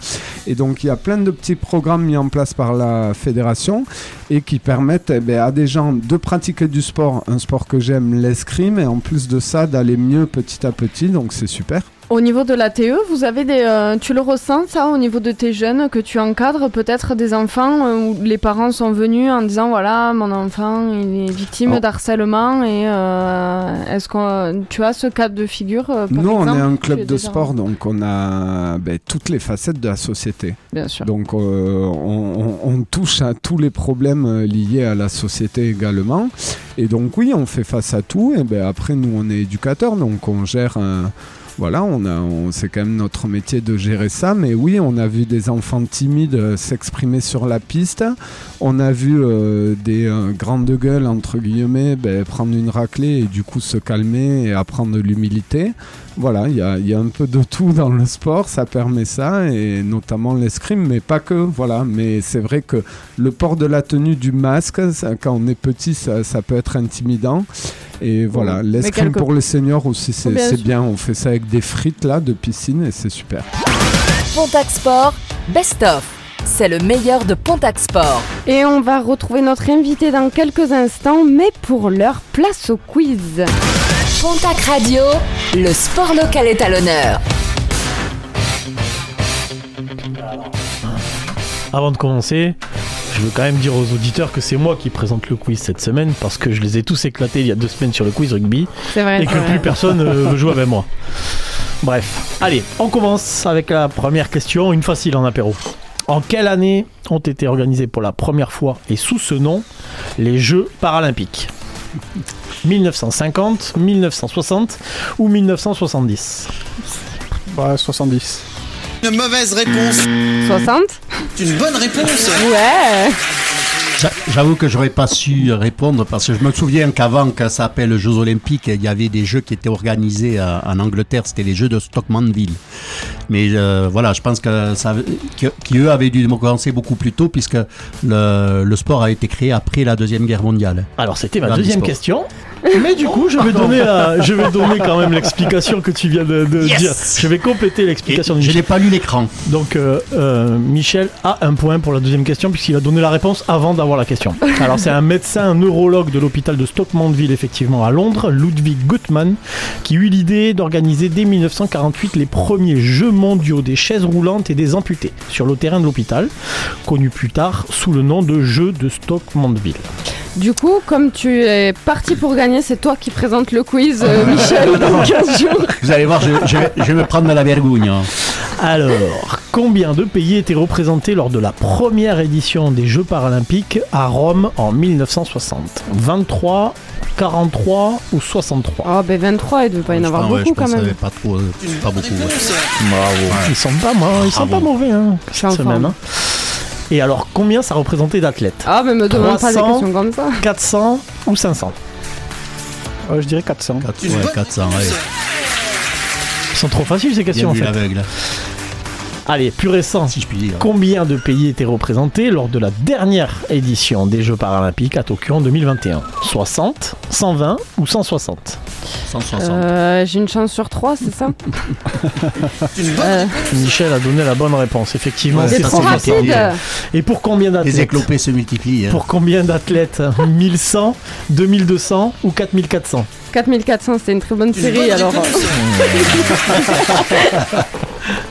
Et donc, il y a plein de petits programmes mis en place par la Fédération et qui permettent eh ben, à des gens de pratiquer du sport, un sport que j'aime, l'escrime, et en plus de ça, d'aller mieux petit à petit. Donc, c'est super. Au niveau de la TE, vous avez des, euh, tu le ressens ça au niveau de tes jeunes que tu encadres peut-être des enfants euh, où les parents sont venus en disant voilà mon enfant il est victime Oh. d'harcèlement et euh, est-ce que tu as ce cas de figure par Nous, on est un club de déjà- sport, donc on a ben, toutes les facettes de la société. Bien sûr. Donc, on, on- on touche à tous les problèmes liés à la société également. Et donc, oui, on fait face à tout. Et ben, après, nous, on est éducateurs, donc on gère un. Voilà, on a, c'est quand même notre métier de gérer ça. Mais oui, on a vu des enfants timides euh, s'exprimer sur la piste. On a vu euh, des euh, grandes gueules, entre guillemets, ben, prendre une raclée et du coup se calmer et apprendre l'humilité. Voilà, il y a, un peu de tout dans le sport, ça permet ça, et notamment l'escrime, mais pas que, voilà. Mais c'est vrai que le port de la tenue du masque, quand on est petit, ça peut être intimidant. Et voilà, l'escrime pour les seniors aussi, c'est Bien sûr. bien. On fait ça avec des frites là de piscine et c'est super. Pontac Sport, Best of. C'est le meilleur de Pontac Sport. Et on va retrouver notre invité dans quelques instants, mais pour l'heure, place au quiz. Pontac Radio, le sport local est à l'honneur. Avant de commencer, je veux quand même dire aux auditeurs que c'est moi qui présente le quiz cette semaine parce que je les ai tous éclatés il y a deux semaines sur le quiz rugby vrai. et que vrai. plus personne euh, veut jouer avec moi. Bref, allez, on commence avec la première question, une facile en apéro. En quelle année ont été organisés pour la première fois et sous ce nom les Jeux paralympiques? 1950, 1960 ou 1970 Ouais, 70. Une mauvaise réponse. 60 C'est une bonne réponse. Ouais J'a- J'avoue que j'aurais pas su répondre parce que je me souviens qu'avant que ça s'appelle Jeux Olympiques, il y avait des jeux qui étaient organisés euh, en Angleterre, c'était les Jeux de Stockmanville. Mais euh, voilà, je pense que ça, qu'eux avaient dû commencer beaucoup plus tôt puisque le, le sport a été créé après la deuxième guerre mondiale. Alors c'était ma deuxième question. Mais du coup, je vais donner, la- je vais donner quand même l'explication que tu viens de, de Yes dire. Je vais compléter l'explication de Je Michel. n'ai pas lu l'écran. Donc euh, euh, Michel a un point pour la deuxième question puisqu'il a donné la réponse avant d'avoir la question. Alors c'est un médecin, un neurologue de l'hôpital de Stockmanville effectivement à Londres, Ludwig Gutmann, qui eut l'idée d'organiser dès 1948 les premiers Jeux mondiaux des chaises roulantes et des amputés sur le terrain de l'hôpital, connu plus tard sous le nom de Jeux de Stockmanville. Du coup, comme tu es parti pour gagner, c'est toi qui présente le quiz, euh, Michel, dans 15 jours. Vous allez voir, je, je vais, je vais me prendre de la vergogne. hein. Alors, combien de pays étaient représentés lors de la première édition des Jeux paralympiques à Rome en 1960 23, 43 ou 63 Oh, ben 23, il ne devait pas y en avoir Ah ouais, beaucoup je quand pense même. Pas trop, euh, pas beaucoup. ouais. Bravo. Ils sont pas, ils sont Bravo. pas mauvais hein, cette semaine. hein. Et alors, combien ça représentait d'athlètes? Ah, mais me demande pas des 300, questions comme ça. 400 ou 500 Ouais, je dirais 400. Quatre- ouais, 400, ouais. Ils sont trop faciles ces questions en fait. Allez, plus récent. si je puis dire. Combien de pays étaient représentés lors de la dernière édition des Jeux paralympiques à Tokyo en 2021 60, 120 ou 160 160. Euh, J'ai une chance sur 3, c'est ça? Euh, Michel a donné la bonne réponse, effectivement. Ouais, C'est c'est trop 160. rapide Et pour combien Les d'athlètes? éclopés se multiplient. hein. Pour combien d'athlètes? 1100, 2200 ou 4400 4400, c'était une très bonne série, alors...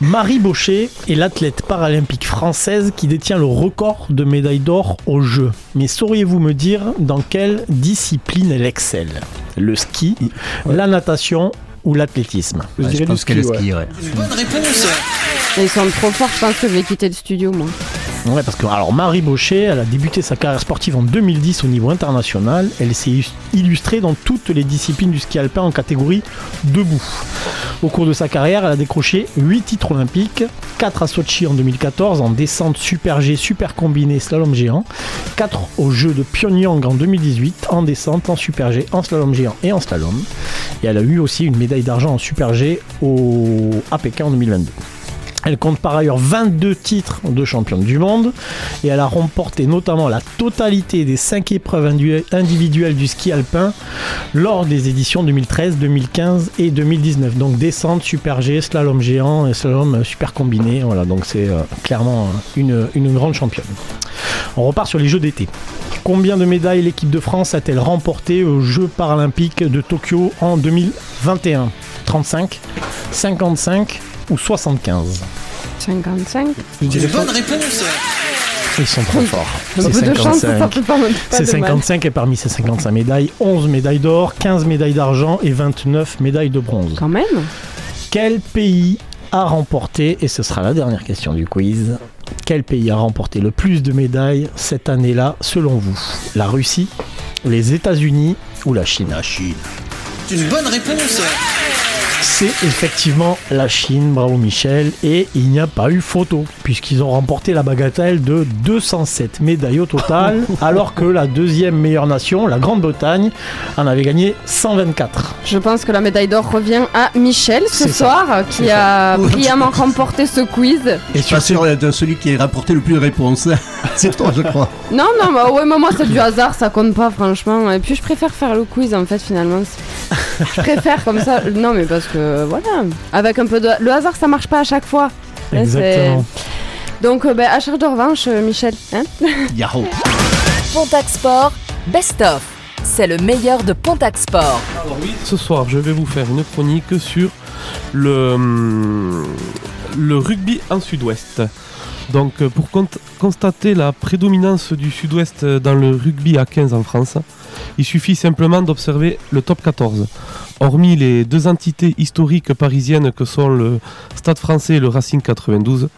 Marie Baucher est l'athlète paralympique française qui détient le record de médailles d'or aux Jeux. Mais sauriez-vous me dire dans quelle discipline elle excelle? Le ski, la natation ou l'athlétisme? Je Ouais, pense ski, que le ouais. ski, ouais. Une bonne réponse. Ils sont trop forts, je pense que je vais quitter le studio, moi. Ouais, parce que alors Marie Baucher, a débuté sa carrière sportive en 2010 au niveau international. Elle s'est illus- illustrée dans toutes les disciplines du ski alpin en catégorie debout. Au cours de sa carrière, elle a décroché 8 titres olympiques, 4 à Sochi en 2014 en descente super G, super combiné, slalom géant, 4 aux Jeux de Pyongyang en 2018 en descente, en super G, en slalom géant et en slalom. Et elle a eu aussi une médaille d'argent en super G au à Pékin en 2022. Elle compte par ailleurs 22 titres de championne du monde et elle a remporté notamment la totalité des 5 épreuves individuelles du ski alpin lors des éditions 2013, 2015 et 2019. Donc descente, super G, slalom géant et slalom euh, super combiné. Voilà, donc c'est euh, clairement euh, une, une grande championne. On repart sur les Jeux d'été. Combien de médailles l'équipe de France a-t-elle remporté aux Jeux paralympiques de Tokyo en 2021 35, 55 ou 75 55 Une bonne réponse Ils sont trop forts. C'est peu de chance, ça 55. fait pas, pas C'est de mal. 55 et parmi ces 55 médailles, 11 médailles d'or, 15 médailles d'argent et 29 médailles de bronze. Quand même Quel pays a remporté, et ce sera la dernière question du quiz, quel pays a remporté le plus de médailles cette année-là selon vous? La Russie, les États-Unis ou la Chine? La Chine. C'est une bonne réponse C'est effectivement la Chine, bravo Michel, et il n'y a pas eu photo, puisqu'ils ont remporté la bagatelle de 207 médailles au total, alors que la deuxième meilleure nation, la Grande-Bretagne, en avait gagné 124. Je pense que la médaille d'or revient à Michel ce ça. soir, qui a ça. brillamment remporté ce quiz. Et je suis pas sûr de celui qui a rapporté le plus de réponses. C'est toi, je crois. Non, non, bah ouais, mais moi c'est du hasard, ça compte pas franchement. Et puis je préfère faire le quiz en fait finalement. Je préfère comme ça. Non, mais parce que voilà, avec un peu de. Le hasard ça marche pas à chaque fois. Là, Exactement. Donc, euh, bah, à charge de revanche, euh, Michel. Hein Yahoo Pontac Sport, Best of. C'est le meilleur de Pontac Sport. Alors oui, ce soir, je vais vous faire une chronique sur le, hum, le rugby en sud-ouest. Donc, euh, pour constater la prédominance du sud-ouest dans le rugby à 15 en France, il suffit simplement d'observer le top 14. Hormis les deux entités historiques parisiennes que sont le Stade français et le Racing 92,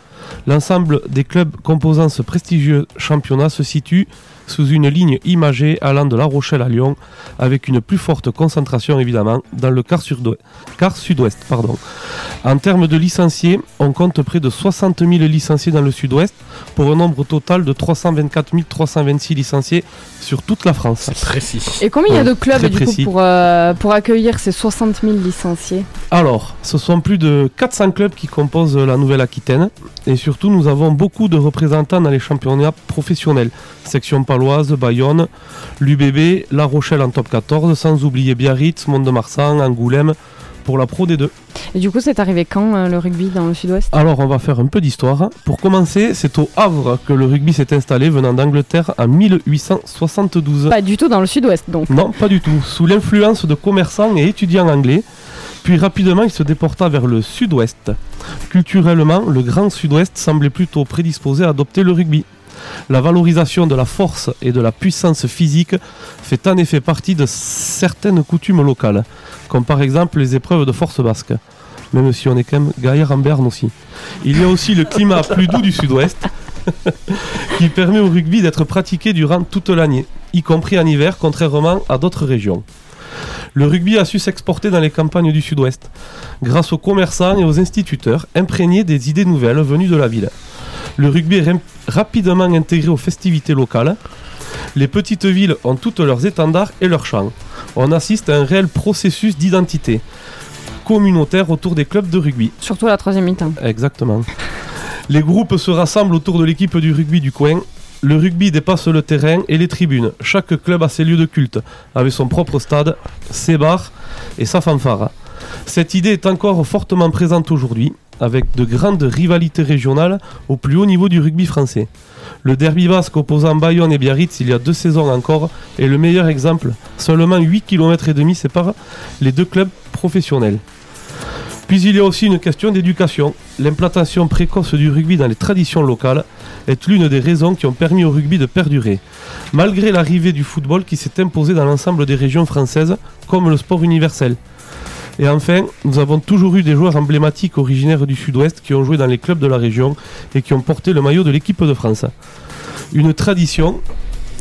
l'ensemble des clubs composant ce prestigieux championnat se situe sous une ligne imagée allant de La Rochelle à Lyon, avec une plus forte concentration évidemment dans le quart, sud- quart sud-ouest. pardon. En termes de licenciés, on compte près de 60 000 licenciés dans le sud-ouest, pour un nombre total de 324 326 licenciés sur toute la France. C'est précis. Et combien il y a de clubs du coup pour, euh, pour accueillir ces 60 000 licenciés? Alors, ce sont plus de 400 clubs qui composent la Nouvelle-Aquitaine. Et surtout, nous avons beaucoup de représentants dans les championnats professionnels. Section paloise, Bayonne, l'UBB, La Rochelle en top 14, sans oublier Biarritz, Mont-de-Marsan, Angoulême pour la Pro D2. Et du coup, c'est arrivé quand euh, le rugby dans le sud-ouest? Alors, on va faire un peu d'histoire. Pour commencer, c'est au Havre que le rugby s'est installé, venant d'Angleterre en 1872. Pas du tout dans le sud-ouest donc. Non, pas du tout. Sous l'influence de commerçants et étudiants anglais. Puis rapidement, il se déporta vers le sud-ouest. Culturellement, le grand sud-ouest semblait plutôt prédisposé à adopter le rugby. La valorisation de la force et de la puissance physique fait en effet partie de certaines coutumes locales, comme par exemple les épreuves de force basque, même si on est quand même gaillard en berne aussi. Il y a aussi le climat plus doux du sud-ouest, qui permet au rugby d'être pratiqué durant toute l'année, y compris en hiver, contrairement à d'autres régions. Le rugby a su s'exporter dans les campagnes du sud-ouest, grâce aux commerçants et aux instituteurs imprégnés des idées nouvelles venues de la ville. Le rugby est rapidement intégré aux festivités locales. Les petites villes ont toutes leurs étendards et leurs chants. On assiste à un réel processus d'identité communautaire autour des clubs de rugby. Surtout à la troisième mi-temps. Exactement. Les groupes se rassemblent autour de l'équipe du rugby du coin. Le rugby dépasse le terrain et les tribunes. Chaque club a ses lieux de culte, avec son propre stade, ses bars et sa fanfare. Cette idée est encore fortement présente aujourd'hui, avec de grandes rivalités régionales au plus haut niveau du rugby français. Le derby basque opposant Bayonne et Biarritz il y a deux saisons encore est le meilleur exemple. Seulement 8 km et demi séparent les deux clubs professionnels. Puis il y a aussi une question d'éducation. L'implantation précoce du rugby dans les traditions locales est l'une des raisons qui ont permis au rugby de perdurer, malgré l'arrivée du football qui s'est imposé dans l'ensemble des régions françaises comme le sport universel. Et enfin, nous avons toujours eu des joueurs emblématiques originaires du Sud-Ouest qui ont joué dans les clubs de la région et qui ont porté le maillot de l'équipe de France. Une tradition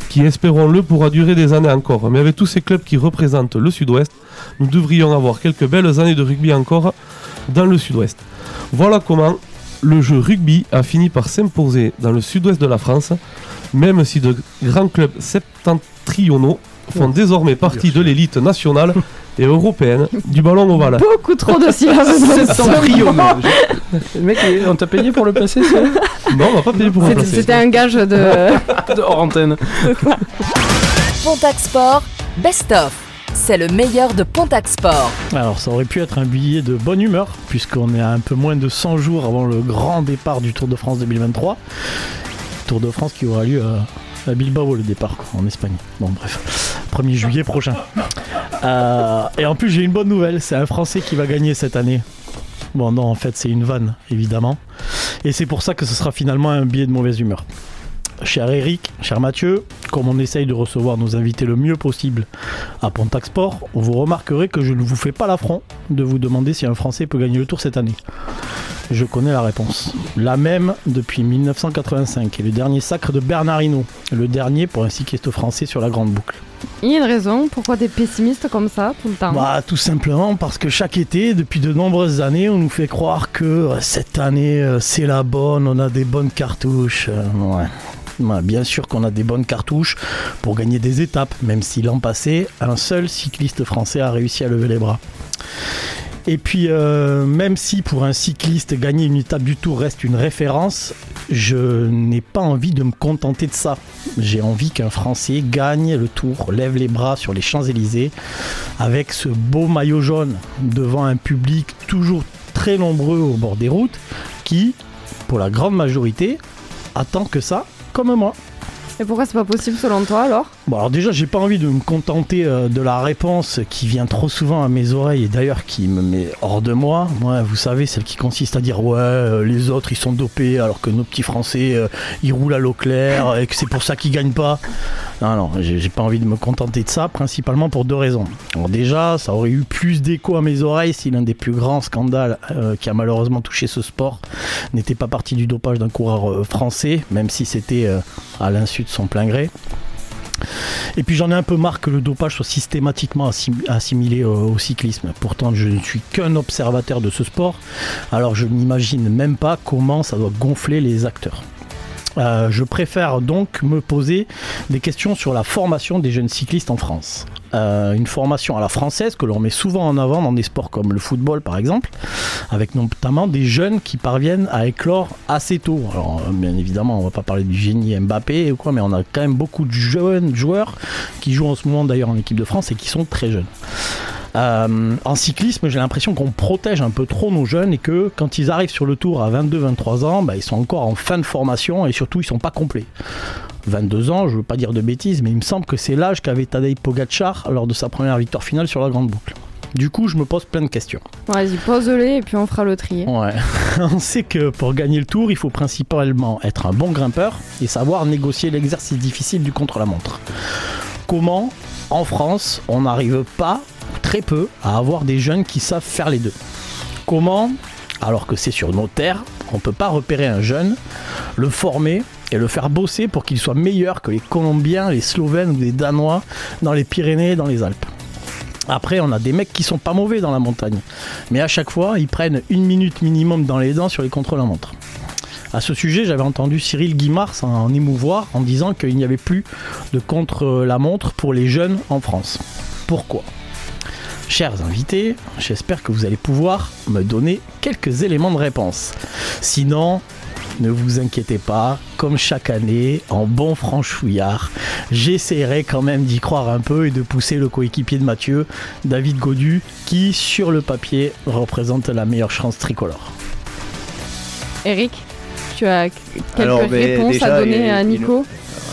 qui, espérons-le, pourra durer des années encore. Mais avec tous ces clubs qui représentent le Sud-Ouest, nous devrions avoir quelques belles années de rugby encore dans le Sud-Ouest. Voilà comment le jeu rugby a fini par s'imposer dans le Sud-Ouest de la France, même si de grands clubs septentrionaux font désormais partie de l'élite nationale et européenne du ballon ovale. Beaucoup trop de syllabes. Le mec, on t'a payé pour le passer, ça Non, on va pas payer pour le C'était- placer. C'était un gage de. De hors antenne. Pontac Sport, Best of. C'est le meilleur de Pontac Sport. Alors ça aurait pu être un billet de bonne humeur, puisqu'on est à un peu moins de 100 jours avant le grand départ du Tour de France 2023. Tour de France qui aura lieu à, à Bilbao le départ, quoi, en Espagne. Bon bref, 1er juillet prochain. Euh, et en plus j'ai une bonne nouvelle, c'est un Français qui va gagner cette année. Bon non, en fait c'est une vanne, évidemment. Et c'est pour ça que ce sera finalement un billet de mauvaise humeur. Cher Eric, cher Mathieu, comme on essaye de recevoir nos invités le mieux possible à Pontac Sport, vous remarquerez que je ne vous fais pas l'affront de vous demander si un Français peut gagner le Tour cette année. Je connais la réponse. La même depuis 1985 et le dernier sacre de Bernard Hinault, le dernier pour un cycliste français sur la grande boucle. Il y a une raison pourquoi t'es pessimiste comme ça tout le temps. Bah, tout simplement parce que chaque été, depuis de nombreuses années, on nous fait croire que euh, cette année, euh, c'est la bonne, on a des bonnes cartouches. euh. Ouais, bien sûr qu'on a des bonnes cartouches pour gagner des étapes, même si l'an passé, un seul cycliste français a réussi à lever les bras. Et puis, euh, même si pour un cycliste, gagner une étape du tour reste une référence, je n'ai pas envie de me contenter de ça. J'ai envie qu'un Français gagne le tour, lève les bras sur les Champs-Élysées, avec ce beau maillot jaune, devant un public toujours très nombreux au bord des routes, qui, pour la grande majorité, attend que ça, comme moi. Et pourquoi c'est pas possible selon toi alors? Bon alors déjà j'ai pas envie de me contenter euh, de la réponse qui vient trop souvent à mes oreilles et d'ailleurs qui me met hors de moi. Moi vous savez celle qui consiste à dire ouais euh, les autres ils sont dopés alors que nos petits français euh, ils roulent à l'eau claire et que c'est pour ça qu'ils gagnent pas. Non non j'ai pas envie de me contenter de ça principalement pour deux raisons. Alors déjà ça aurait eu plus d'écho à mes oreilles si l'un des plus grands scandales qui a malheureusement touché ce sport n'était pas parti du dopage d'un coureur français même si c'était à l'insu de son plein gré. Et puis j'en ai un peu marre que le dopage soit systématiquement assim- assimilé au cyclisme. Pourtant je ne suis qu'un observateur de ce sport, alors je n'imagine même pas comment ça doit gonfler les acteurs. Euh, je préfère donc me poser des questions sur la formation des jeunes cyclistes en France. Euh, une formation à la française que l'on met souvent en avant dans des sports comme le football par exemple, avec notamment des jeunes qui parviennent à éclore assez tôt. Alors euh, bien évidemment on va pas parler du génie Mbappé ou quoi, mais on a quand même beaucoup de jeunes joueurs qui jouent en ce moment d'ailleurs en équipe de France et qui sont très jeunes. Euh, en cyclisme, j'ai l'impression qu'on protège un peu trop nos jeunes et que quand ils arrivent sur le tour à 22-23 ans, bah, ils sont encore en fin de formation et surtout ils sont pas complets. 22 ans, je veux pas dire de bêtises, mais il me semble que c'est l'âge qu'avait Tadej Pogacar lors de sa première victoire finale sur la grande boucle. Du coup, je me pose plein de questions. Vas-y, pose-les et puis on fera le tri. Ouais. On sait que pour gagner le tour, il faut principalement être un bon grimpeur et savoir négocier l'exercice difficile du contre-la-montre. Comment, en France, on n'arrive pas, très peu, à avoir des jeunes qui savent faire les deux Comment, alors que c'est sur nos terres, on peut pas repérer un jeune, le former et le faire bosser pour qu'il soit meilleur que les Colombiens, les Slovènes ou les Danois dans les Pyrénées et dans les Alpes après, on a des mecs qui sont pas mauvais dans la montagne. Mais à chaque fois, ils prennent une minute minimum dans les dents sur les contre-la-montre. À ce sujet, j'avais entendu Cyril Guimard en émouvoir en disant qu'il n'y avait plus de contre-la-montre pour les jeunes en France. Pourquoi? Chers invités, j'espère que vous allez pouvoir me donner quelques éléments de réponse. Sinon, ne vous inquiétez pas, comme chaque année, en bon franchouillard, j'essaierai quand même d'y croire un peu et de pousser le coéquipier de Mathieu, David Godu, qui, sur le papier, représente la meilleure chance tricolore. Eric, tu as quelques Alors, réponses déjà, à donner il- à il- Nico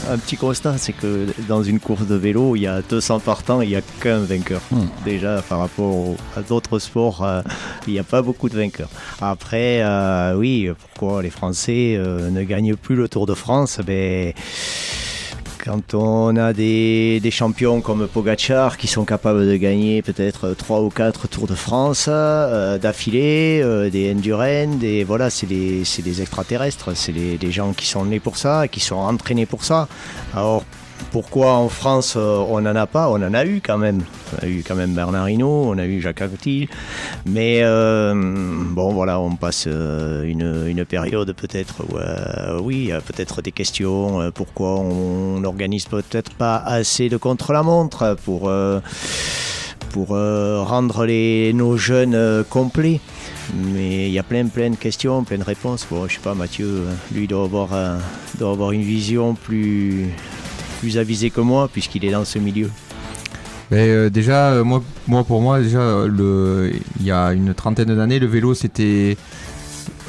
Un petit constat, c'est que dans une course de vélo, il y a 200 partants, il n'y a qu'un vainqueur. Hmm. Déjà, par rapport au- à d'autres sports, euh, il n'y a pas beaucoup de vainqueurs. Après, euh, oui, pourquoi les Français euh, ne gagnent plus le Tour de France? Ben, Quand on a des, champions comme Pogachar qui sont capables de gagner peut-être 3 ou 4 Tours de France euh, d'affilée, euh, des Enduren, des voilà, c'est des, extraterrestres, c'est des, gens qui sont nés pour ça, qui sont entraînés pour ça. Pourquoi en France euh, on n'en a pas? On en a eu quand même. On a eu quand même Bernard Hinault, on a eu Jacques Anquetil. Mais euh, bon voilà, on passe euh, une, période peut-être où oui, peut-être des questions. pourquoi on n'organise peut-être pas assez de contre-la-montre pour, rendre les, nos jeunes complets mais il y a plein, plein de questions, plein de réponses. Bon, je sais pas, Mathieu, lui doit doit avoir une vision plus, plus avisée que moi, puisqu'il est dans ce milieu. Mais euh, déjà, euh, moi, pour moi, déjà, il y a une trentaine d'années, le vélo c'était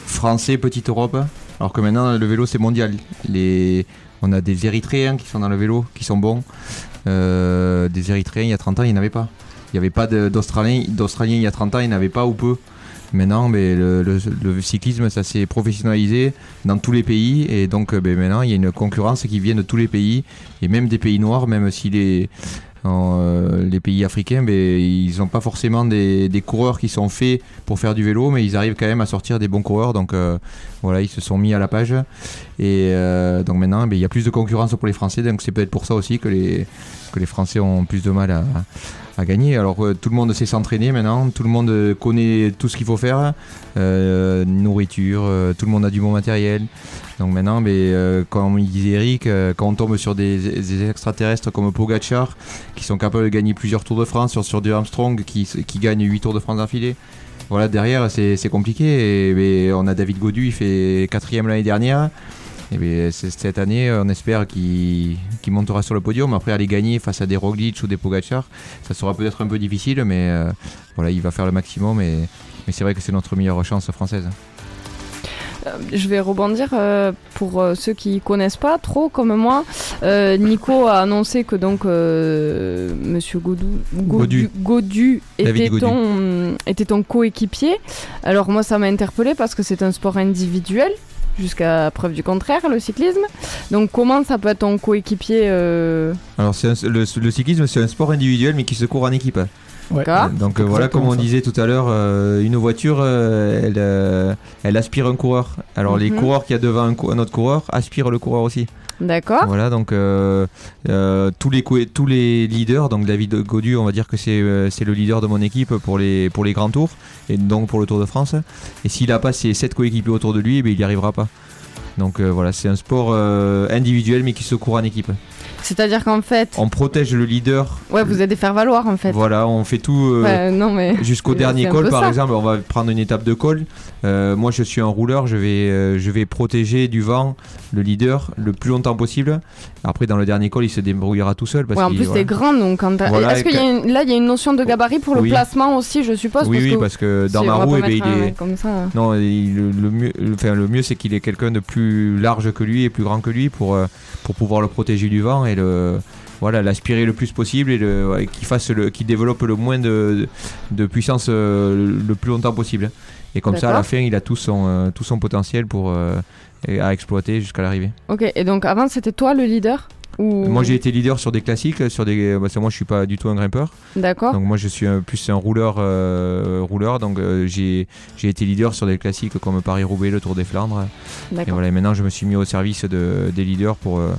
français, petite Europe, alors que maintenant le vélo c'est mondial. Les, on a des Érythréens qui sont dans le vélo, qui sont bons. Euh, des Érythréens, il y a 30 ans, il n'y en avait pas. Il n'y avait pas d'Australiens, d'Australiens il y a 30 ans, il n'y en avait pas ou peu. Maintenant, mais le, cyclisme, ça s'est professionnalisé dans tous les pays et donc euh, ben, maintenant il y a une concurrence qui vient de tous les pays et même des pays noirs, même si les, euh, pays africains, ben, ils n'ont pas forcément des, coureurs qui sont faits pour faire du vélo, mais ils arrivent quand même à sortir des bons coureurs. Donc euh, voilà, ils se sont mis à la page. Et donc maintenant, ben, il y a plus de concurrence pour les Français. Donc c'est peut-être pour ça aussi que les, Français ont plus de mal à gagner. Alors euh, tout le monde sait s'entraîner maintenant, tout le monde connaît tout ce qu'il faut faire, Euh, nourriture, euh, tout le monde a du bon matériel. Donc maintenant, mais, comme il disait Eric, quand on tombe sur des, extraterrestres comme Pogachar, qui sont capables de gagner plusieurs Tours de France, sur, sur du Armstrong qui, qui gagne 8 Tours de France d'affilée, voilà, derrière c'est compliqué. Et, on a David Godu, il fait quatrième l'année dernière. Et bien, c'est- cette année, on espère qu'il montera sur le podium. Après, aller gagner face à des Roglic ou des Pogacar, ça sera peut-être un peu difficile, mais euh, voilà, il va faire le maximum. Et, mais c'est vrai que c'est notre meilleure chance française. Euh, Je vais rebondir euh, pour ceux qui connaissent pas trop comme moi. Euh, Nico a annoncé que donc euh, Monsieur Godou, Godu, Godu David était Godu. ton était ton coéquipier. Alors moi ça m'a interpellé parce que c'est un sport individuel jusqu'à preuve du contraire le cyclisme. Donc comment ça peut être ton coéquipier euh, Alors, un- le, le cyclisme, c'est un sport individuel, mais qui se court en équipe. D'accord. Donc euh, voilà, comme on disait tout à l'heure, euh, une voiture, euh, elle, euh, elle aspire un coureur. Alors les Mhm. coureurs qu'il y a devant un, cou- un autre coureur aspirent le coureur aussi. D'accord. Voilà, donc euh, euh, tous, les, tous les leaders, donc David Godu, on va dire que c'est euh, le leader de mon équipe pour les, grands tours, et donc pour le Tour de France. Et s'il n'a pas ses 7 coéquipiers autour de lui, eh bien, il n'y arrivera pas. Donc voilà, c'est un sport individuel mais qui se court en équipe. C'est-à-dire qu'en fait, On protège le leader. ouais, vous êtes des faire valoir en fait. Voilà, on fait tout euh, Ouais, non, mais- jusqu'au C'est dernier col par ça. exemple. On va prendre une étape de col. Euh, moi, je suis un rouleur, je vais, euh, je vais protéger du vent le leader le plus longtemps possible. Après, dans le dernier col, il se débrouillera tout seul. Parce Ouais, en plus, voilà. t'es grand, donc quand t'as- Voilà, Est-ce qu'il y a que- une- là, il y a une notion de gabarit pour le placement aussi, je suppose Oui, parce oui, que parce que dans si ma roue, eh ben, il est. comme ça. Non, il- le, mieux, enfin, le mieux, c'est qu'il est quelqu'un de plus large que lui et plus grand que lui pour, pour pouvoir le protéger du vent et le voilà l'aspirer le plus possible et le, qu'il fasse le, qu'il développe le moins de, de puissance euh, le plus longtemps possible. Et comme ça, à la fin, il a tout son, euh, tout son potentiel pour euh, à exploiter jusqu'à l'arrivée. Ok, et donc avant, c'était toi le leader? Ou... Moi, j'ai été leader sur des classiques, sur des. Parce que moi, je suis pas du tout un grimpeur. D'accord. Donc moi, je suis un- plus un rouleur, euh, rouleur. Donc euh, j'ai j'ai été leader sur des classiques comme Paris Roubaix, le Tour des Flandres. Et D'accord. voilà. et maintenant, je me suis mis au service de, des leaders pour. euh,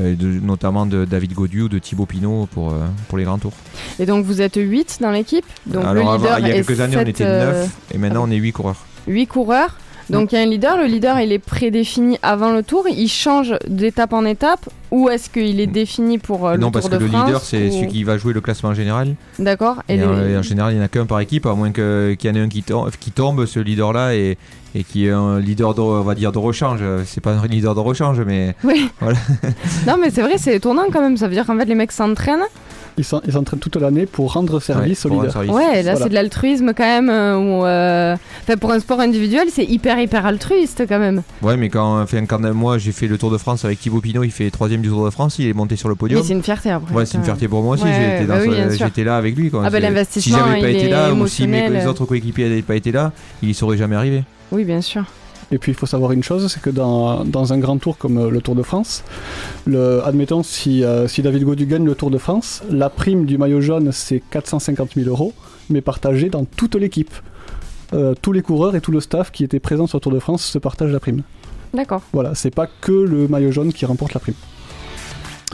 euh, de- notamment de David Godu ou de Thibaut Pinot pour, euh, pour les grands tours. Et donc vous êtes 8 dans l'équipe Alors le avant, leader il y a quelques années, on était euh, 9 et maintenant on est 8 coureurs. 8 coureurs. Donc il y a un leader, le leader il est prédéfini avant le tour, il change d'étape en étape ou est-ce qu'il est défini pour euh, non, le parce Tour que de le France leader, c'est ou- celui qui va jouer le classement général. D'accord. Et, Et les- en général, il n'y en a qu'un par équipe, à moins que- qu'il y en ait un qui, tom- qui tombe, ce leader-là, et, et qui est un leader de, on va dire, de rechange. C'est pas un leader de rechange, mais Oui. voilà. Non mais c'est vrai, c'est étonnant quand même, ça veut dire qu'en fait les mecs s'entraînent. Ils s'en- ils s'entraînent toute l'année pour rendre service Ouais, au leader. rendre Ouais, là Voilà. c'est de l'altruisme quand même. euh, où, euh, enfin, pour un sport individuel, c'est hyper hyper altruiste quand même. Ouais, mais quand, enfin, quand moi j'ai fait le Tour de France avec Thibaut Pinot, il fait troisième du Tour de France, il est monté sur le podium. Mais c'est une fierté après. Ouais, c'est une fierté pour moi aussi. Ouais, j'étais, dans bah oui, j'étais là avec lui. Quoi. Ah bah, l'investissement, Si j'avais pas il été là ou si mes, les autres coéquipiers n'avaient pas été là, il y serait jamais arrivé. Oui, bien sûr. Et puis il faut savoir une chose, c'est que dans, dans un grand tour comme euh, le Tour de France, le, admettons si, euh, si David Gaudu gagne le Tour de France, la prime du maillot jaune c'est 450 000 euros, mais partagée dans toute l'équipe. Euh, tous les coureurs et tout le staff qui étaient présents sur le Tour de France se partagent la prime. D'accord. Voilà, c'est pas que le maillot jaune qui remporte la prime.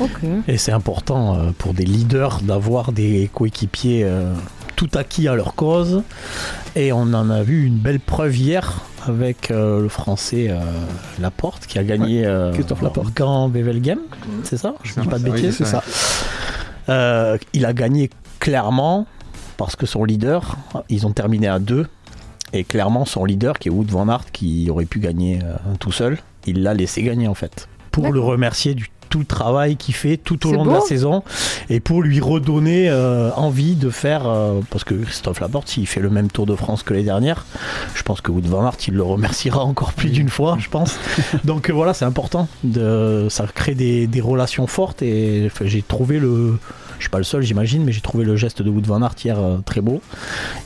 Ok. Et c'est important pour des leaders d'avoir des coéquipiers euh, tout acquis à leur cause. Et on en a vu une belle preuve hier avec euh, le français euh, Laporte qui a gagné euh, Christophe Laporte. Grand Bevelgem, c'est ça Je dis pas de Oui, bêtises, c'est ça. Euh, il a gagné clairement parce que son leader, ils ont terminé à deux. Et clairement, son leader, qui est Wood Van Aert, qui aurait pu gagner tout seul, il l'a laissé gagner en fait. Pour le remercier du tout le travail qu'il fait tout au long de la saison et pour lui redonner euh, envie de faire euh, parce que Christophe Laporte s'il fait le même Tour de France que les dernières je pense que Wood Van Aert il le remerciera encore plus d'une fois je pense. Donc euh, voilà c'est important de ça crée des, des relations fortes et j'ai trouvé le je suis pas le seul j'imagine mais j'ai trouvé le geste de Wood Van Aert hier euh, très beau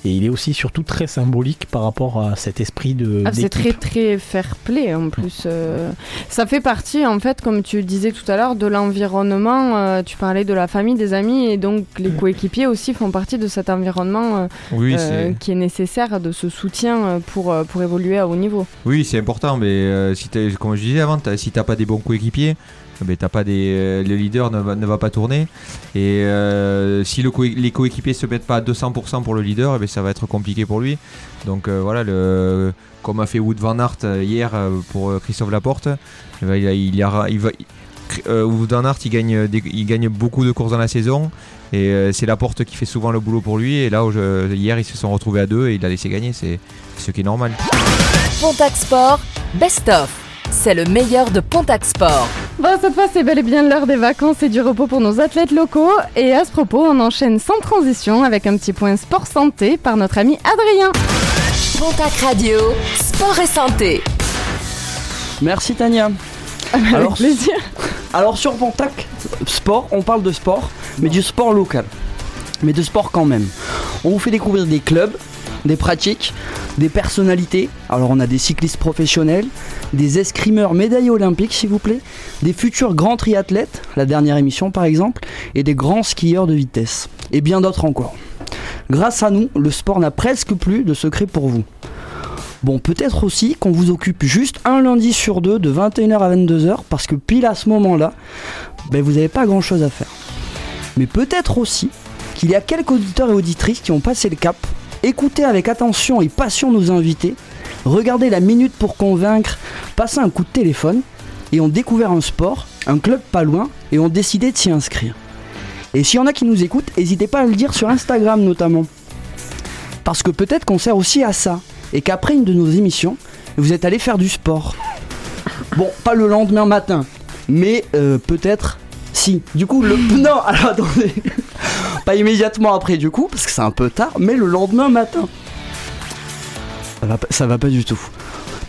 et il est aussi surtout très symbolique par rapport à cet esprit de Ah, c'est très très fair play en plus. euh, ça fait partie en fait, comme tu le disais tout à l'heure, de l'environnement. euh, tu parlais de la famille, des amis et donc les coéquipiers aussi font partie de cet environnement euh, Oui, euh, qui est nécessaire, de ce soutien pour, pour évoluer à haut niveau. Oui, c'est important, mais euh, si comme je disais avant, si t'as pas des bons coéquipiers, ben t'as pas des, euh, le leader ne va, pas tourner. Et euh, si les coéquipiers se mettent pas à 200% pour le leader, eh ben ça va être compliqué pour lui. Donc euh, voilà, comme a fait Wood Van euh, hier pour Christophe Laporte, eh ben, il, a- Wood Van Aert il gagne, beaucoup de courses dans la saison. Et c'est Laporte qui fait souvent le boulot pour lui. Et là, hier, ils se sont retrouvés à deux et il l'a laissé gagner. C'est ce qui est normal. Pontac Sport, Best of. C'est le meilleur de Pontac Sport. Bon, cette fois, c'est bel et bien l'heure des vacances et du repos pour nos athlètes locaux. Et à ce propos, on enchaîne sans transition avec un petit point sport santé par notre ami Adrien. Pontac Radio, sport et santé. Merci Tania. Avec plaisir. Alors sur Pontac Sport, on parle de sport, mais du sport local. Mais de sport quand même. On vous fait découvrir des clubs, des pratiques, des personnalités. Alors on a des cyclistes professionnels, des escrimeurs médaillés olympiques s'il vous plaît, des futurs grands triathlètes, la dernière émission par exemple, et des grands skieurs de vitesse. Et bien d'autres encore. Grâce à nous, le sport n'a presque plus de secret pour vous. Bon, peut-être aussi qu'on vous occupe juste un lundi sur deux de 21h à 22h parce que pile à ce moment-là, ben, vous n'avez pas grand-chose à faire. Mais peut-être aussi qu'il y a quelques auditeurs et auditrices qui ont passé le cap, écouté avec attention et passion nos invités, regardé la minute pour convaincre, passé un coup de téléphone et ont découvert un sport, un club pas loin et ont décidé de s'y inscrire. Et s'il y en a qui nous écoutent, n'hésitez pas à le dire sur Instagram notamment. Parce que peut-être qu'on sert aussi à ça. Et qu'après une de nos émissions, vous êtes allé faire du sport. Bon, pas le lendemain matin, mais euh, peut-être si. Du coup, le. Non, alors attendez. Pas immédiatement après, du coup, parce que c'est un peu tard, mais le lendemain matin. Ça va, va pas du tout.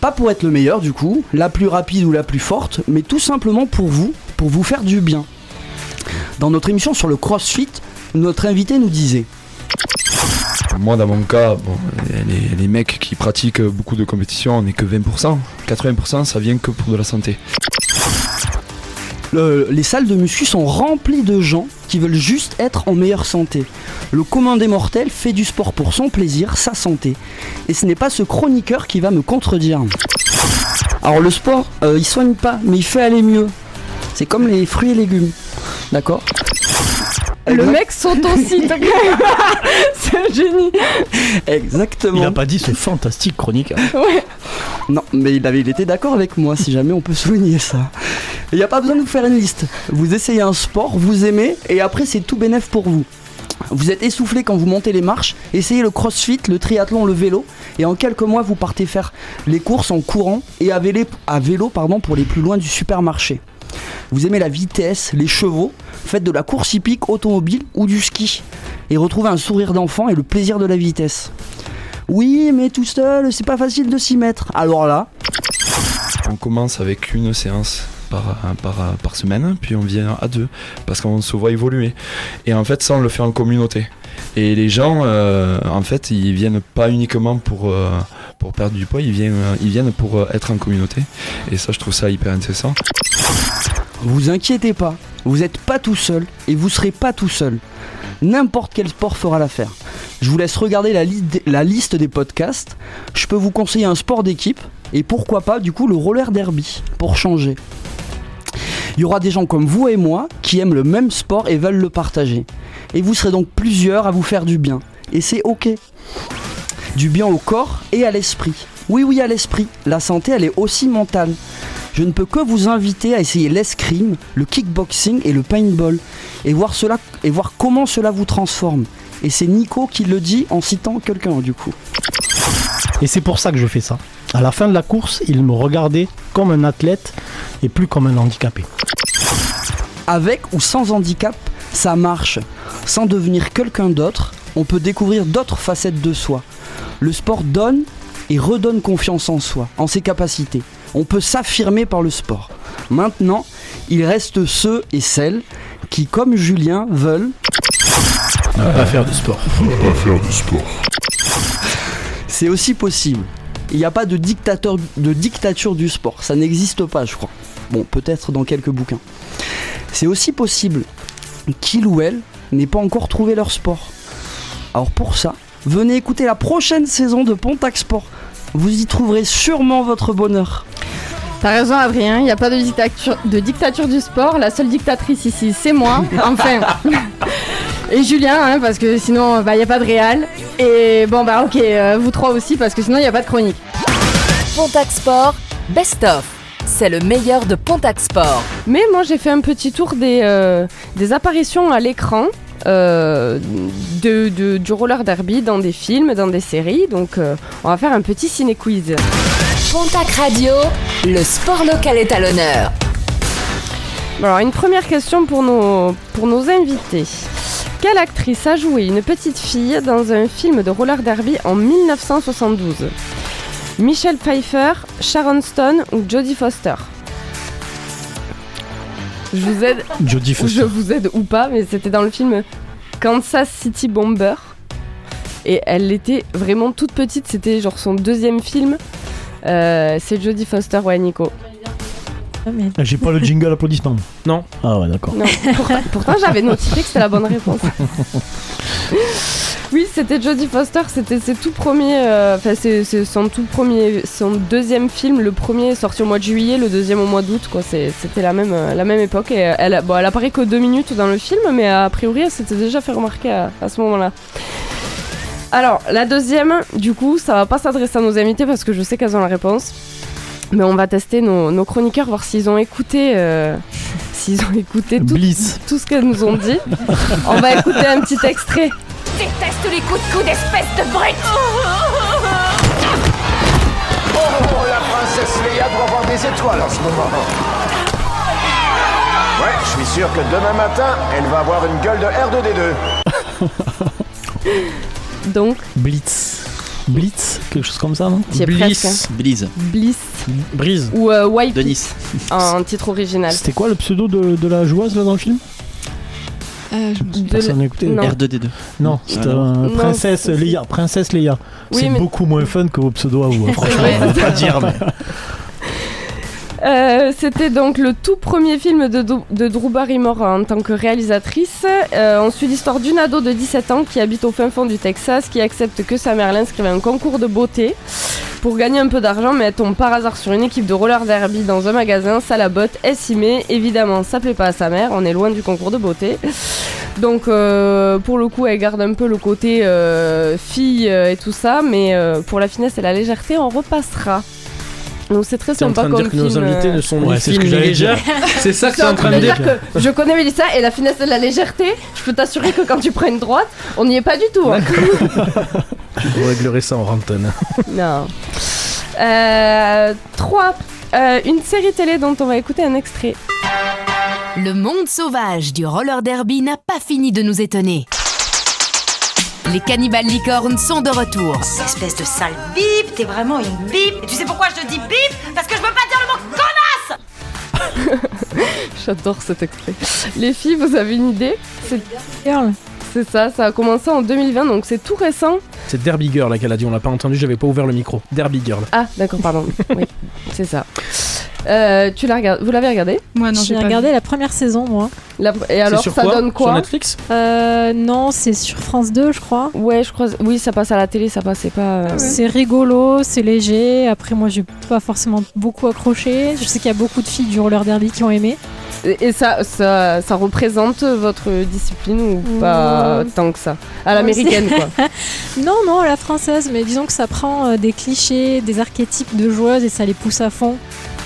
Pas pour être le meilleur, du coup, la plus rapide ou la plus forte, mais tout simplement pour vous, pour vous faire du bien. Dans notre émission sur le CrossFit, notre invité nous disait Moi, dans mon cas, les, les mecs qui pratiquent beaucoup de compétitions, on n'est que 20%. 80%, ça vient que pour de la santé. Le- les salles de muscu sont remplies de gens qui veulent juste être en meilleure santé. Le commun des mortels fait du sport pour son plaisir, sa santé. Et ce n'est pas ce chroniqueur qui va me contredire. Alors le sport, euh, il soigne pas, mais il fait aller mieux. C'est comme les fruits et légumes. D'accord? Le mec s'autocite. c'est un génie. Exactement. Il a pas dit ce fantastique chroniqueur. Ouais. Non, mais il, avait, il était d'accord avec moi, si jamais on peut souligner ça. Il n'y a pas besoin de vous faire une liste. Vous essayez un sport, vous aimez, et après c'est tout bénef pour vous. Vous êtes essoufflé quand vous montez les marches, essayez le crossfit, le triathlon, le vélo, et en quelques mois vous partez faire les courses en courant et à vélo, à vélo pardon, pour les plus loin du supermarché. Vous aimez la vitesse, les chevaux, faites de la course hippique automobile ou du ski, et retrouvez un sourire d'enfant et le plaisir de la vitesse. Oui, mais tout seul, c'est pas facile de s'y mettre. Alors là, On commence avec une séance par, semaine, puis on vient à deux, parce qu'on se voit évoluer. Et en fait, ça, on le fait en communauté. Et les gens, euh, en fait, ils viennent pas uniquement pour, euh, perdre du poids, ils viennent, ils viennent pour euh, être en communauté. Et ça, je trouve ça hyper intéressant. Vous inquiétez pas, vous n'êtes pas tout seul et vous serez pas tout seul. N'importe quel sport fera l'affaire. Je vous laisse regarder la, la liste des podcasts. Je peux vous conseiller un sport d'équipe et pourquoi pas du coup le roller derby pour changer. Il y aura des gens comme vous et moi qui aiment le même sport et veulent le partager. Et vous serez donc plusieurs à vous faire du bien. Et c'est ok. Du bien au corps et à l'esprit. Oui, oui, à l'esprit. La santé, elle est aussi mentale. Je ne peux que vous inviter à essayer l'escrime, le kickboxing et le paintball. Et voir, cela, et voir comment cela vous transforme. Et c'est Nico qui le dit en citant quelqu'un du coup. Et c'est pour ça que je fais ça. À la fin de la course, il me regardait comme un athlète et plus comme un handicapé. Avec ou sans handicap, ça marche. Sans devenir quelqu'un d'autre, on peut découvrir d'autres facettes de soi. Le sport donne et redonne confiance en soi, en ses capacités. On peut s'affirmer par le sport. Maintenant, il reste ceux et celles qui, comme Julien, veulent Ne pas faire du sport. pas faire du sport. C'est aussi possible. Il n'y a pas de, dictateur, de dictature du sport. Ça n'existe pas, je crois. Bon, peut-être dans quelques bouquins. C'est aussi possible qu'il ou elle n'ait pas encore trouvé leur sport. Alors pour ça, venez écouter la prochaine saison de Pontac Sport. Vous y trouverez sûrement votre bonheur. T'as raison, Adrien, il n'y a pas de dictature, de dictature du sport. La seule dictatrice ici, c'est moi. Enfin. Et Julien, hein, parce que sinon, bah, il n'y a pas de réal. Et bon, bah, ok, euh, vous trois aussi, parce que sinon, il n'y a pas de chronique. Pontac Sport, Best of. C'est le meilleur de Pontac Sport. Mais moi, j'ai fait un petit tour des, euh, des apparitions à l'écran. Euh, de, de- du roller derby dans des films, dans des séries. Donc, euh, on va faire un petit ciné-quiz. Pontac Radio, le sport local est à l'honneur. Alors, une première question pour nos, pour nos invités. Quelle actrice a joué une petite fille dans un film de roller derby en 1972 Michelle Pfeiffer, Sharon Stone ou Jodie Foster? Je vous aide. Jodie Foster. Je vous aide ou pas, mais c'était dans le film Kansas City Bomber. Et elle était vraiment toute petite, c'était genre son deuxième film. Euh, c'est Jodie Foster, ouais, Nico. J'ai pas le jingle applaudissement. Non. Ah ouais, d'accord. Pourtant, pourtant, j'avais notifié que c'était la bonne réponse. Oui, c'était Jodie Foster, c'était ses tout premiers, euh, enfin c'est c'est son tout premier, son deuxième film, le premier est sorti au mois de juillet, le deuxième au mois d'août, quoi. C'était la même, euh, la même époque et euh, elle, bon, elle apparaît que deux minutes dans le film, mais a priori elle s'était déjà fait remarquer à, à ce moment-là. Alors la deuxième, du coup, ça va pas s'adresser à nos invités parce que je sais qu'elles ont la réponse. Mais on va tester nos, nos chroniqueurs, voir s'ils ont écouté, euh, s'ils ont écouté tout, tout ce qu'elles nous ont dit. On va écouter un petit extrait. Déteste les coups de coups d'espèce de brute Oh, la princesse Leia doit voir des étoiles en ce moment. Ouais, je suis sûr que demain matin, elle va avoir une gueule de R2D2. Donc, Blitz. Blitz, quelque chose comme ça, non Bliss. hein. Blise. Bliss Brise. ou euh, Wipe De Nice. en titre original. C'était quoi le pseudo de, de la joueuse là dans le film? Personne n'a écouté non. R2D2. Non, c'était Ah, euh, Princesse Leia. Princesse Leia. Oui, c'est mais- beaucoup moins fun que vos pseudos à vous, hein, franchement. vrai. on va pas dire, mais. Euh, C'était donc le tout premier film de, Dou- de Drew Barrymore en tant que réalisatrice. Euh, on suit l'histoire d'une ado de 17 ans qui habite au fin fond du Texas, qui accepte que sa mère l'inscrive à un concours de beauté pour gagner un peu d'argent, mais elle tombe par hasard sur une équipe de roller derby dans un magasin, ça la botte, elle s'y. Évidemment, ça plaît pas à sa mère, on est loin du concours de beauté. Donc, euh, pour le coup, elle garde un peu le côté euh, fille euh, et tout ça, mais pour la finesse et la légèreté, on repassera. Donc c'est très T'es en sympa train de comme dire que nos film, invités euh. ne sont Ouais, ni c'est ce fines que ni j'allais légères. dire. C'est ça que Je t'es en train de dire. que je connais Mélissa et la finesse et la légèreté. Je peux t'assurer que quand tu prends une droite, on n'y est pas du tout. hein. Vous réglerez ça en rantonne. non. Euh, 3. une série télé dont on va écouter un extrait. Le monde sauvage du roller derby n'a pas fini de nous étonner. Les cannibales licornes sont de retour. Espèce de sale bip, t'es vraiment une bip. Et tu sais pourquoi je te dis bip? Parce que je veux pas dire le mot connasse J'adore cet extrait. Les filles, vous avez une idée? C'est Girl. C'est ça, ça a commencé en 2020, donc c'est tout récent. C'est Derby Girl là qu'elle a dit, on l'a pas entendu, j'avais pas ouvert le micro. Derby Girl. Ah, d'accord, pardon. oui, c'est ça. Euh, tu l'as regardé Vous l'avez regardé? Moi non, j'ai regardé la première saison moi. La- Et alors, sur ça quoi? donne quoi? Sur Netflix? Euh, non, c'est sur France 2, je crois. Ouais, je crois. Oui, ça passe à la télé, ça passait pas. euh, C'est rigolo, c'est léger. Après, moi, j'ai pas forcément beaucoup accroché. Je sais qu'il y a beaucoup de filles du roller derby qui ont aimé. Et et ça, ça, ça représente votre discipline ou pas Mmh. tant que ça? À l'américaine, quoi. non, non, à la française, mais disons que ça prend euh, des clichés, des archétypes de joueuses et ça les pousse à fond.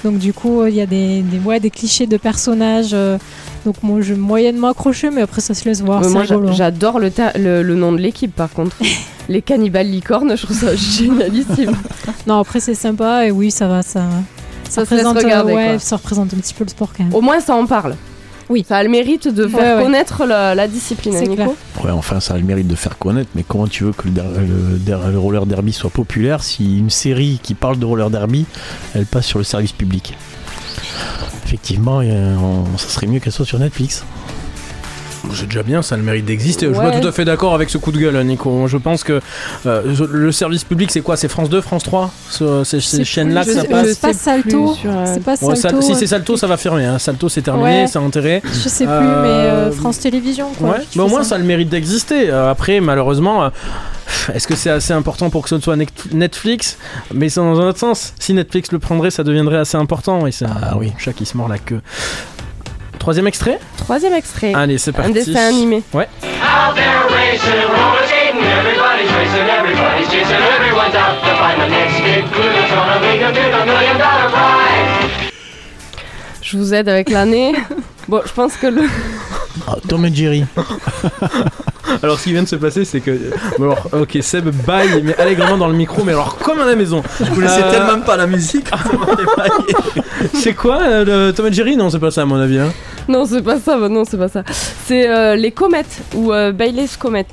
Donc du coup, euh, il y a des, des, ouais, des clichés de personnages. euh, donc moi, je moyennement accroché, mais après ça se laisse voir. Moi, j'adore le, le, le nom de l'équipe, par contre. Les cannibales licornes, je trouve ça génialissime. Non, après c'est sympa et oui, ça va, ça. Ça se laisse représente, euh, regarder, ouais, quoi. ça représente un petit peu le sport quand même. Au moins, ça en parle. Oui. Ça a le mérite de faire Ouais, ouais. connaître la, la discipline, hein, C'est Nico. clair. Ouais, enfin, ça a le mérite de faire connaître, mais comment tu veux que le, der- le der- le roller derby soit populaire si une série qui parle de roller derby, elle passe sur le service public? Effectivement, on- ça serait mieux qu'elle soit sur Netflix. C'est déjà bien, ça a le mérite d'exister. Je suis Ouais. pas tout à fait d'accord avec ce coup de gueule, hein, Nico. Je pense que euh, le service public, c'est quoi? C'est France 2, France 3 Ce- Ces ces C'est chaînes-là que ça passe? je- pas Salto. sur, euh, C'est pas Ouais, Salto. Sal- si ouais. c'est Salto, ça va fermer. hein. Salto, c'est terminé, Ouais. c'est enterré. Je sais plus, Euh, mais euh, France Télévisions, quoi. Ouais, mais au moins ça. a le mérite d'exister. Euh, après, malheureusement, euh, est-ce que c'est assez important pour que ce soit Netflix? Mais c'est dans un autre sens. Si Netflix le prendrait, ça deviendrait assez important. Et c'est un oui. chat qui se mord la queue. Troisième extrait Troisième extrait. Allez, c'est parti. Un dessin animé. Ouais. Je vous aide avec l'année. bon, je pense que le. Ah, Tom et Jerry. Alors, ce qui vient de se passer, c'est que. bon, alors, ok, Seb baille, mais allègrement dans le micro, mais alors comme à la maison. Je connaissais tellement pas la musique. c'est quoi euh, le Tom et Jerry? Non, c'est pas ça, à mon avis. hein. Non, c'est pas ça, bah non, c'est pas ça. C'est euh, les comètes ou euh, Bailey's Comet.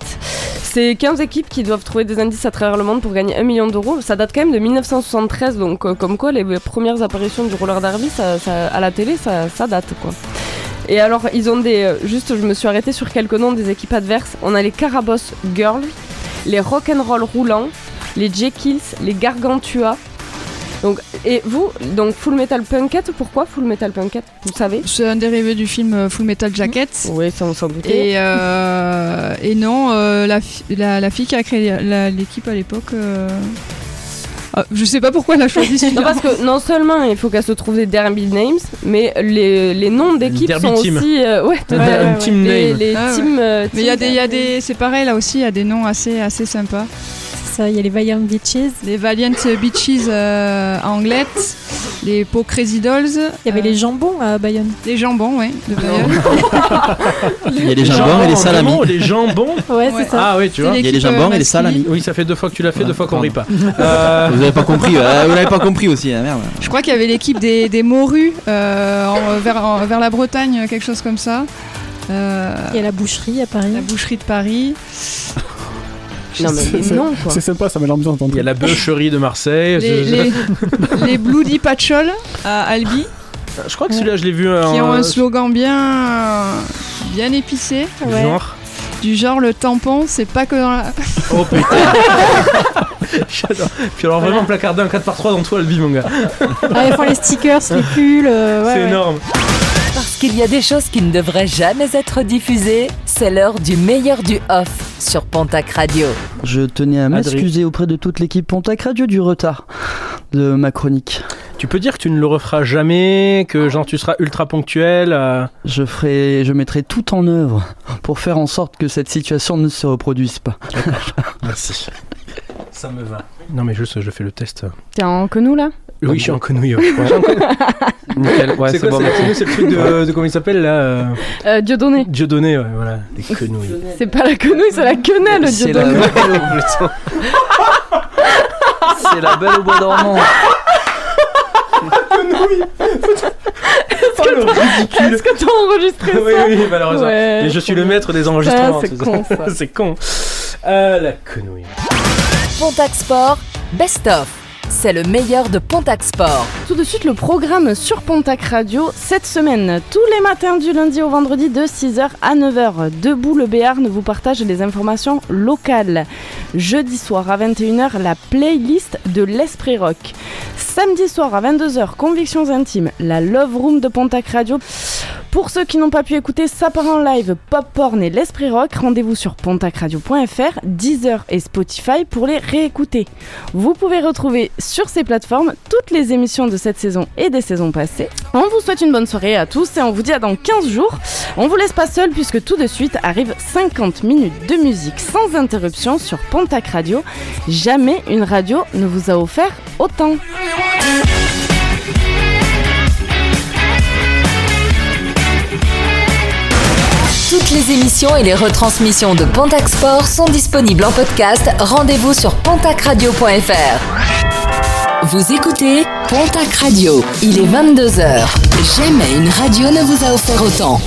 C'est 15 équipes qui doivent trouver des indices à travers le monde pour gagner 1 million d'euros. Ça date quand même de 1973, donc euh, comme quoi les premières apparitions du roller derby ça, ça- à la télé, ça, ça date quoi. Et alors, ils ont des. euh, Juste, je me suis arrêtée sur quelques noms des équipes adverses. On a les Caraboss Girls, les Rock'n'Roll Roulants, les Jekylls, les Gargantua. Donc, et vous, donc Full Metal Punkette, pourquoi Full Metal Punkette Vous savez C'est un dérivé du film euh, Full Metal Jacket. Oui, ça on s'en doutait. Et, euh, et non, euh, la, la, la fille qui a créé l'équipe à l'époque. euh, ah, je sais pas pourquoi elle a choisi Non, celui-là. parce que non seulement il faut qu'elle se trouve des derby names, mais les, les noms d'équipes sont team. aussi euh, ouais, de- Ouais, ouais, de- ouais. team les, name. les Ah, ouais. teams. euh, Mais il y a teams des, il y a des, c'est pareil là aussi, il y a des noms assez, assez sympas. Il y a les Valiant Beaches. Les Valiant Beaches euh, anglettes, les Po Crazy Dolls. Il y avait les jambons à Bayonne. Les jambons, Bayonne. Il y a les jambons et les salamis. les jambons Ouais, c'est ça. Ah oui, tu vois. Il y a les jambons et les salamis. Oui, ça fait deux fois que tu l'as fait, Ouais, deux fois qu'on rit pas. Euh, Vous avez pas compris, euh, vous l'avez pas compris aussi, hein, merde. Je crois qu'il y avait l'équipe des, des morues euh, en- vers, en- vers la Bretagne, quelque chose comme ça. Euh, Il y a la boucherie à Paris. la boucherie de Paris. Non mais noms quoi. C'est sympa, ça met l'ambiance dans le Il y a la bûcherie de Marseille. Les, les, les Bloody Patchol à Albi, Je crois que celui-là, je l'ai vu. qui en- ont un slogan bien, bien épicé. du Ouais. genre. Du genre, le tampon, c'est pas que dans la. Oh putain J'adore. Puis alors vraiment placardé un 4x3 dans toi, Albi, mon gars. Ah, ils font les stickers, les pulls. euh, ouais, C'est ouais. énorme. Parce qu'il y a des choses qui ne devraient jamais être diffusées, c'est l'heure du meilleur du off sur Pontac Radio. Je tenais à m'excuser auprès de toute l'équipe Pontac Radio du retard de ma chronique. Tu peux dire que tu ne le referas jamais, que genre tu seras ultra ponctuel. euh, Je ferai, je mettrai tout en œuvre pour faire en sorte que cette situation ne se reproduise pas. Merci. Ça me va. Non mais juste, je fais le test. T'es en quenou là? Oui, je suis en conouille. Ouais. Nickel. Ouais, c'est c'est quoi bon, c'est merci. connu, C'est le truc de, de comment il s'appelle là euh, euh, Dieudonné. Dieudonné, ouais, voilà. Des quenouilles. C'est pas la quenouille, c'est la quenelle C'est la, Dieudonné. c'est la belle au bois dormant. Oh. Est-ce que t'as enregistré oui, ça oui, malheureusement. Ouais. Et je suis le maître des enregistrements. C'est con, ça. c'est con. Euh, la quenouille. Pontac Sport, Best of. C'est le meilleur de Pontac Sport. Tout de suite, le programme sur Pontac Radio. Cette semaine, tous les matins du lundi au vendredi de 6h à 9h, Debout le Béarn vous partage les informations locales. Jeudi soir à 21h, la playlist de l'Esprit Rock. Samedi soir à 22h, Convictions Intimes, la Love Room de Pontac Radio. Pour ceux qui n'ont pas pu écouter ça part en live, Pop Porn et l'Esprit Rock, rendez-vous sur pontacradio.fr, Deezer et Spotify pour les réécouter. Vous pouvez retrouver sur ces plateformes toutes les émissions de cette saison et des saisons passées. On vous souhaite une bonne soirée à tous et on vous dit à dans 15 jours. On vous laisse pas seul puisque tout de suite arrive 50 minutes de musique sans interruption sur Pontac Radio. Jamais une radio ne vous a offert autant. Toutes les émissions et les retransmissions de Pontac Sport sont disponibles en podcast. Rendez-vous sur pontacradio.fr. Vous écoutez Pontac Radio. Il est 22h. Jamais une radio ne vous a offert autant.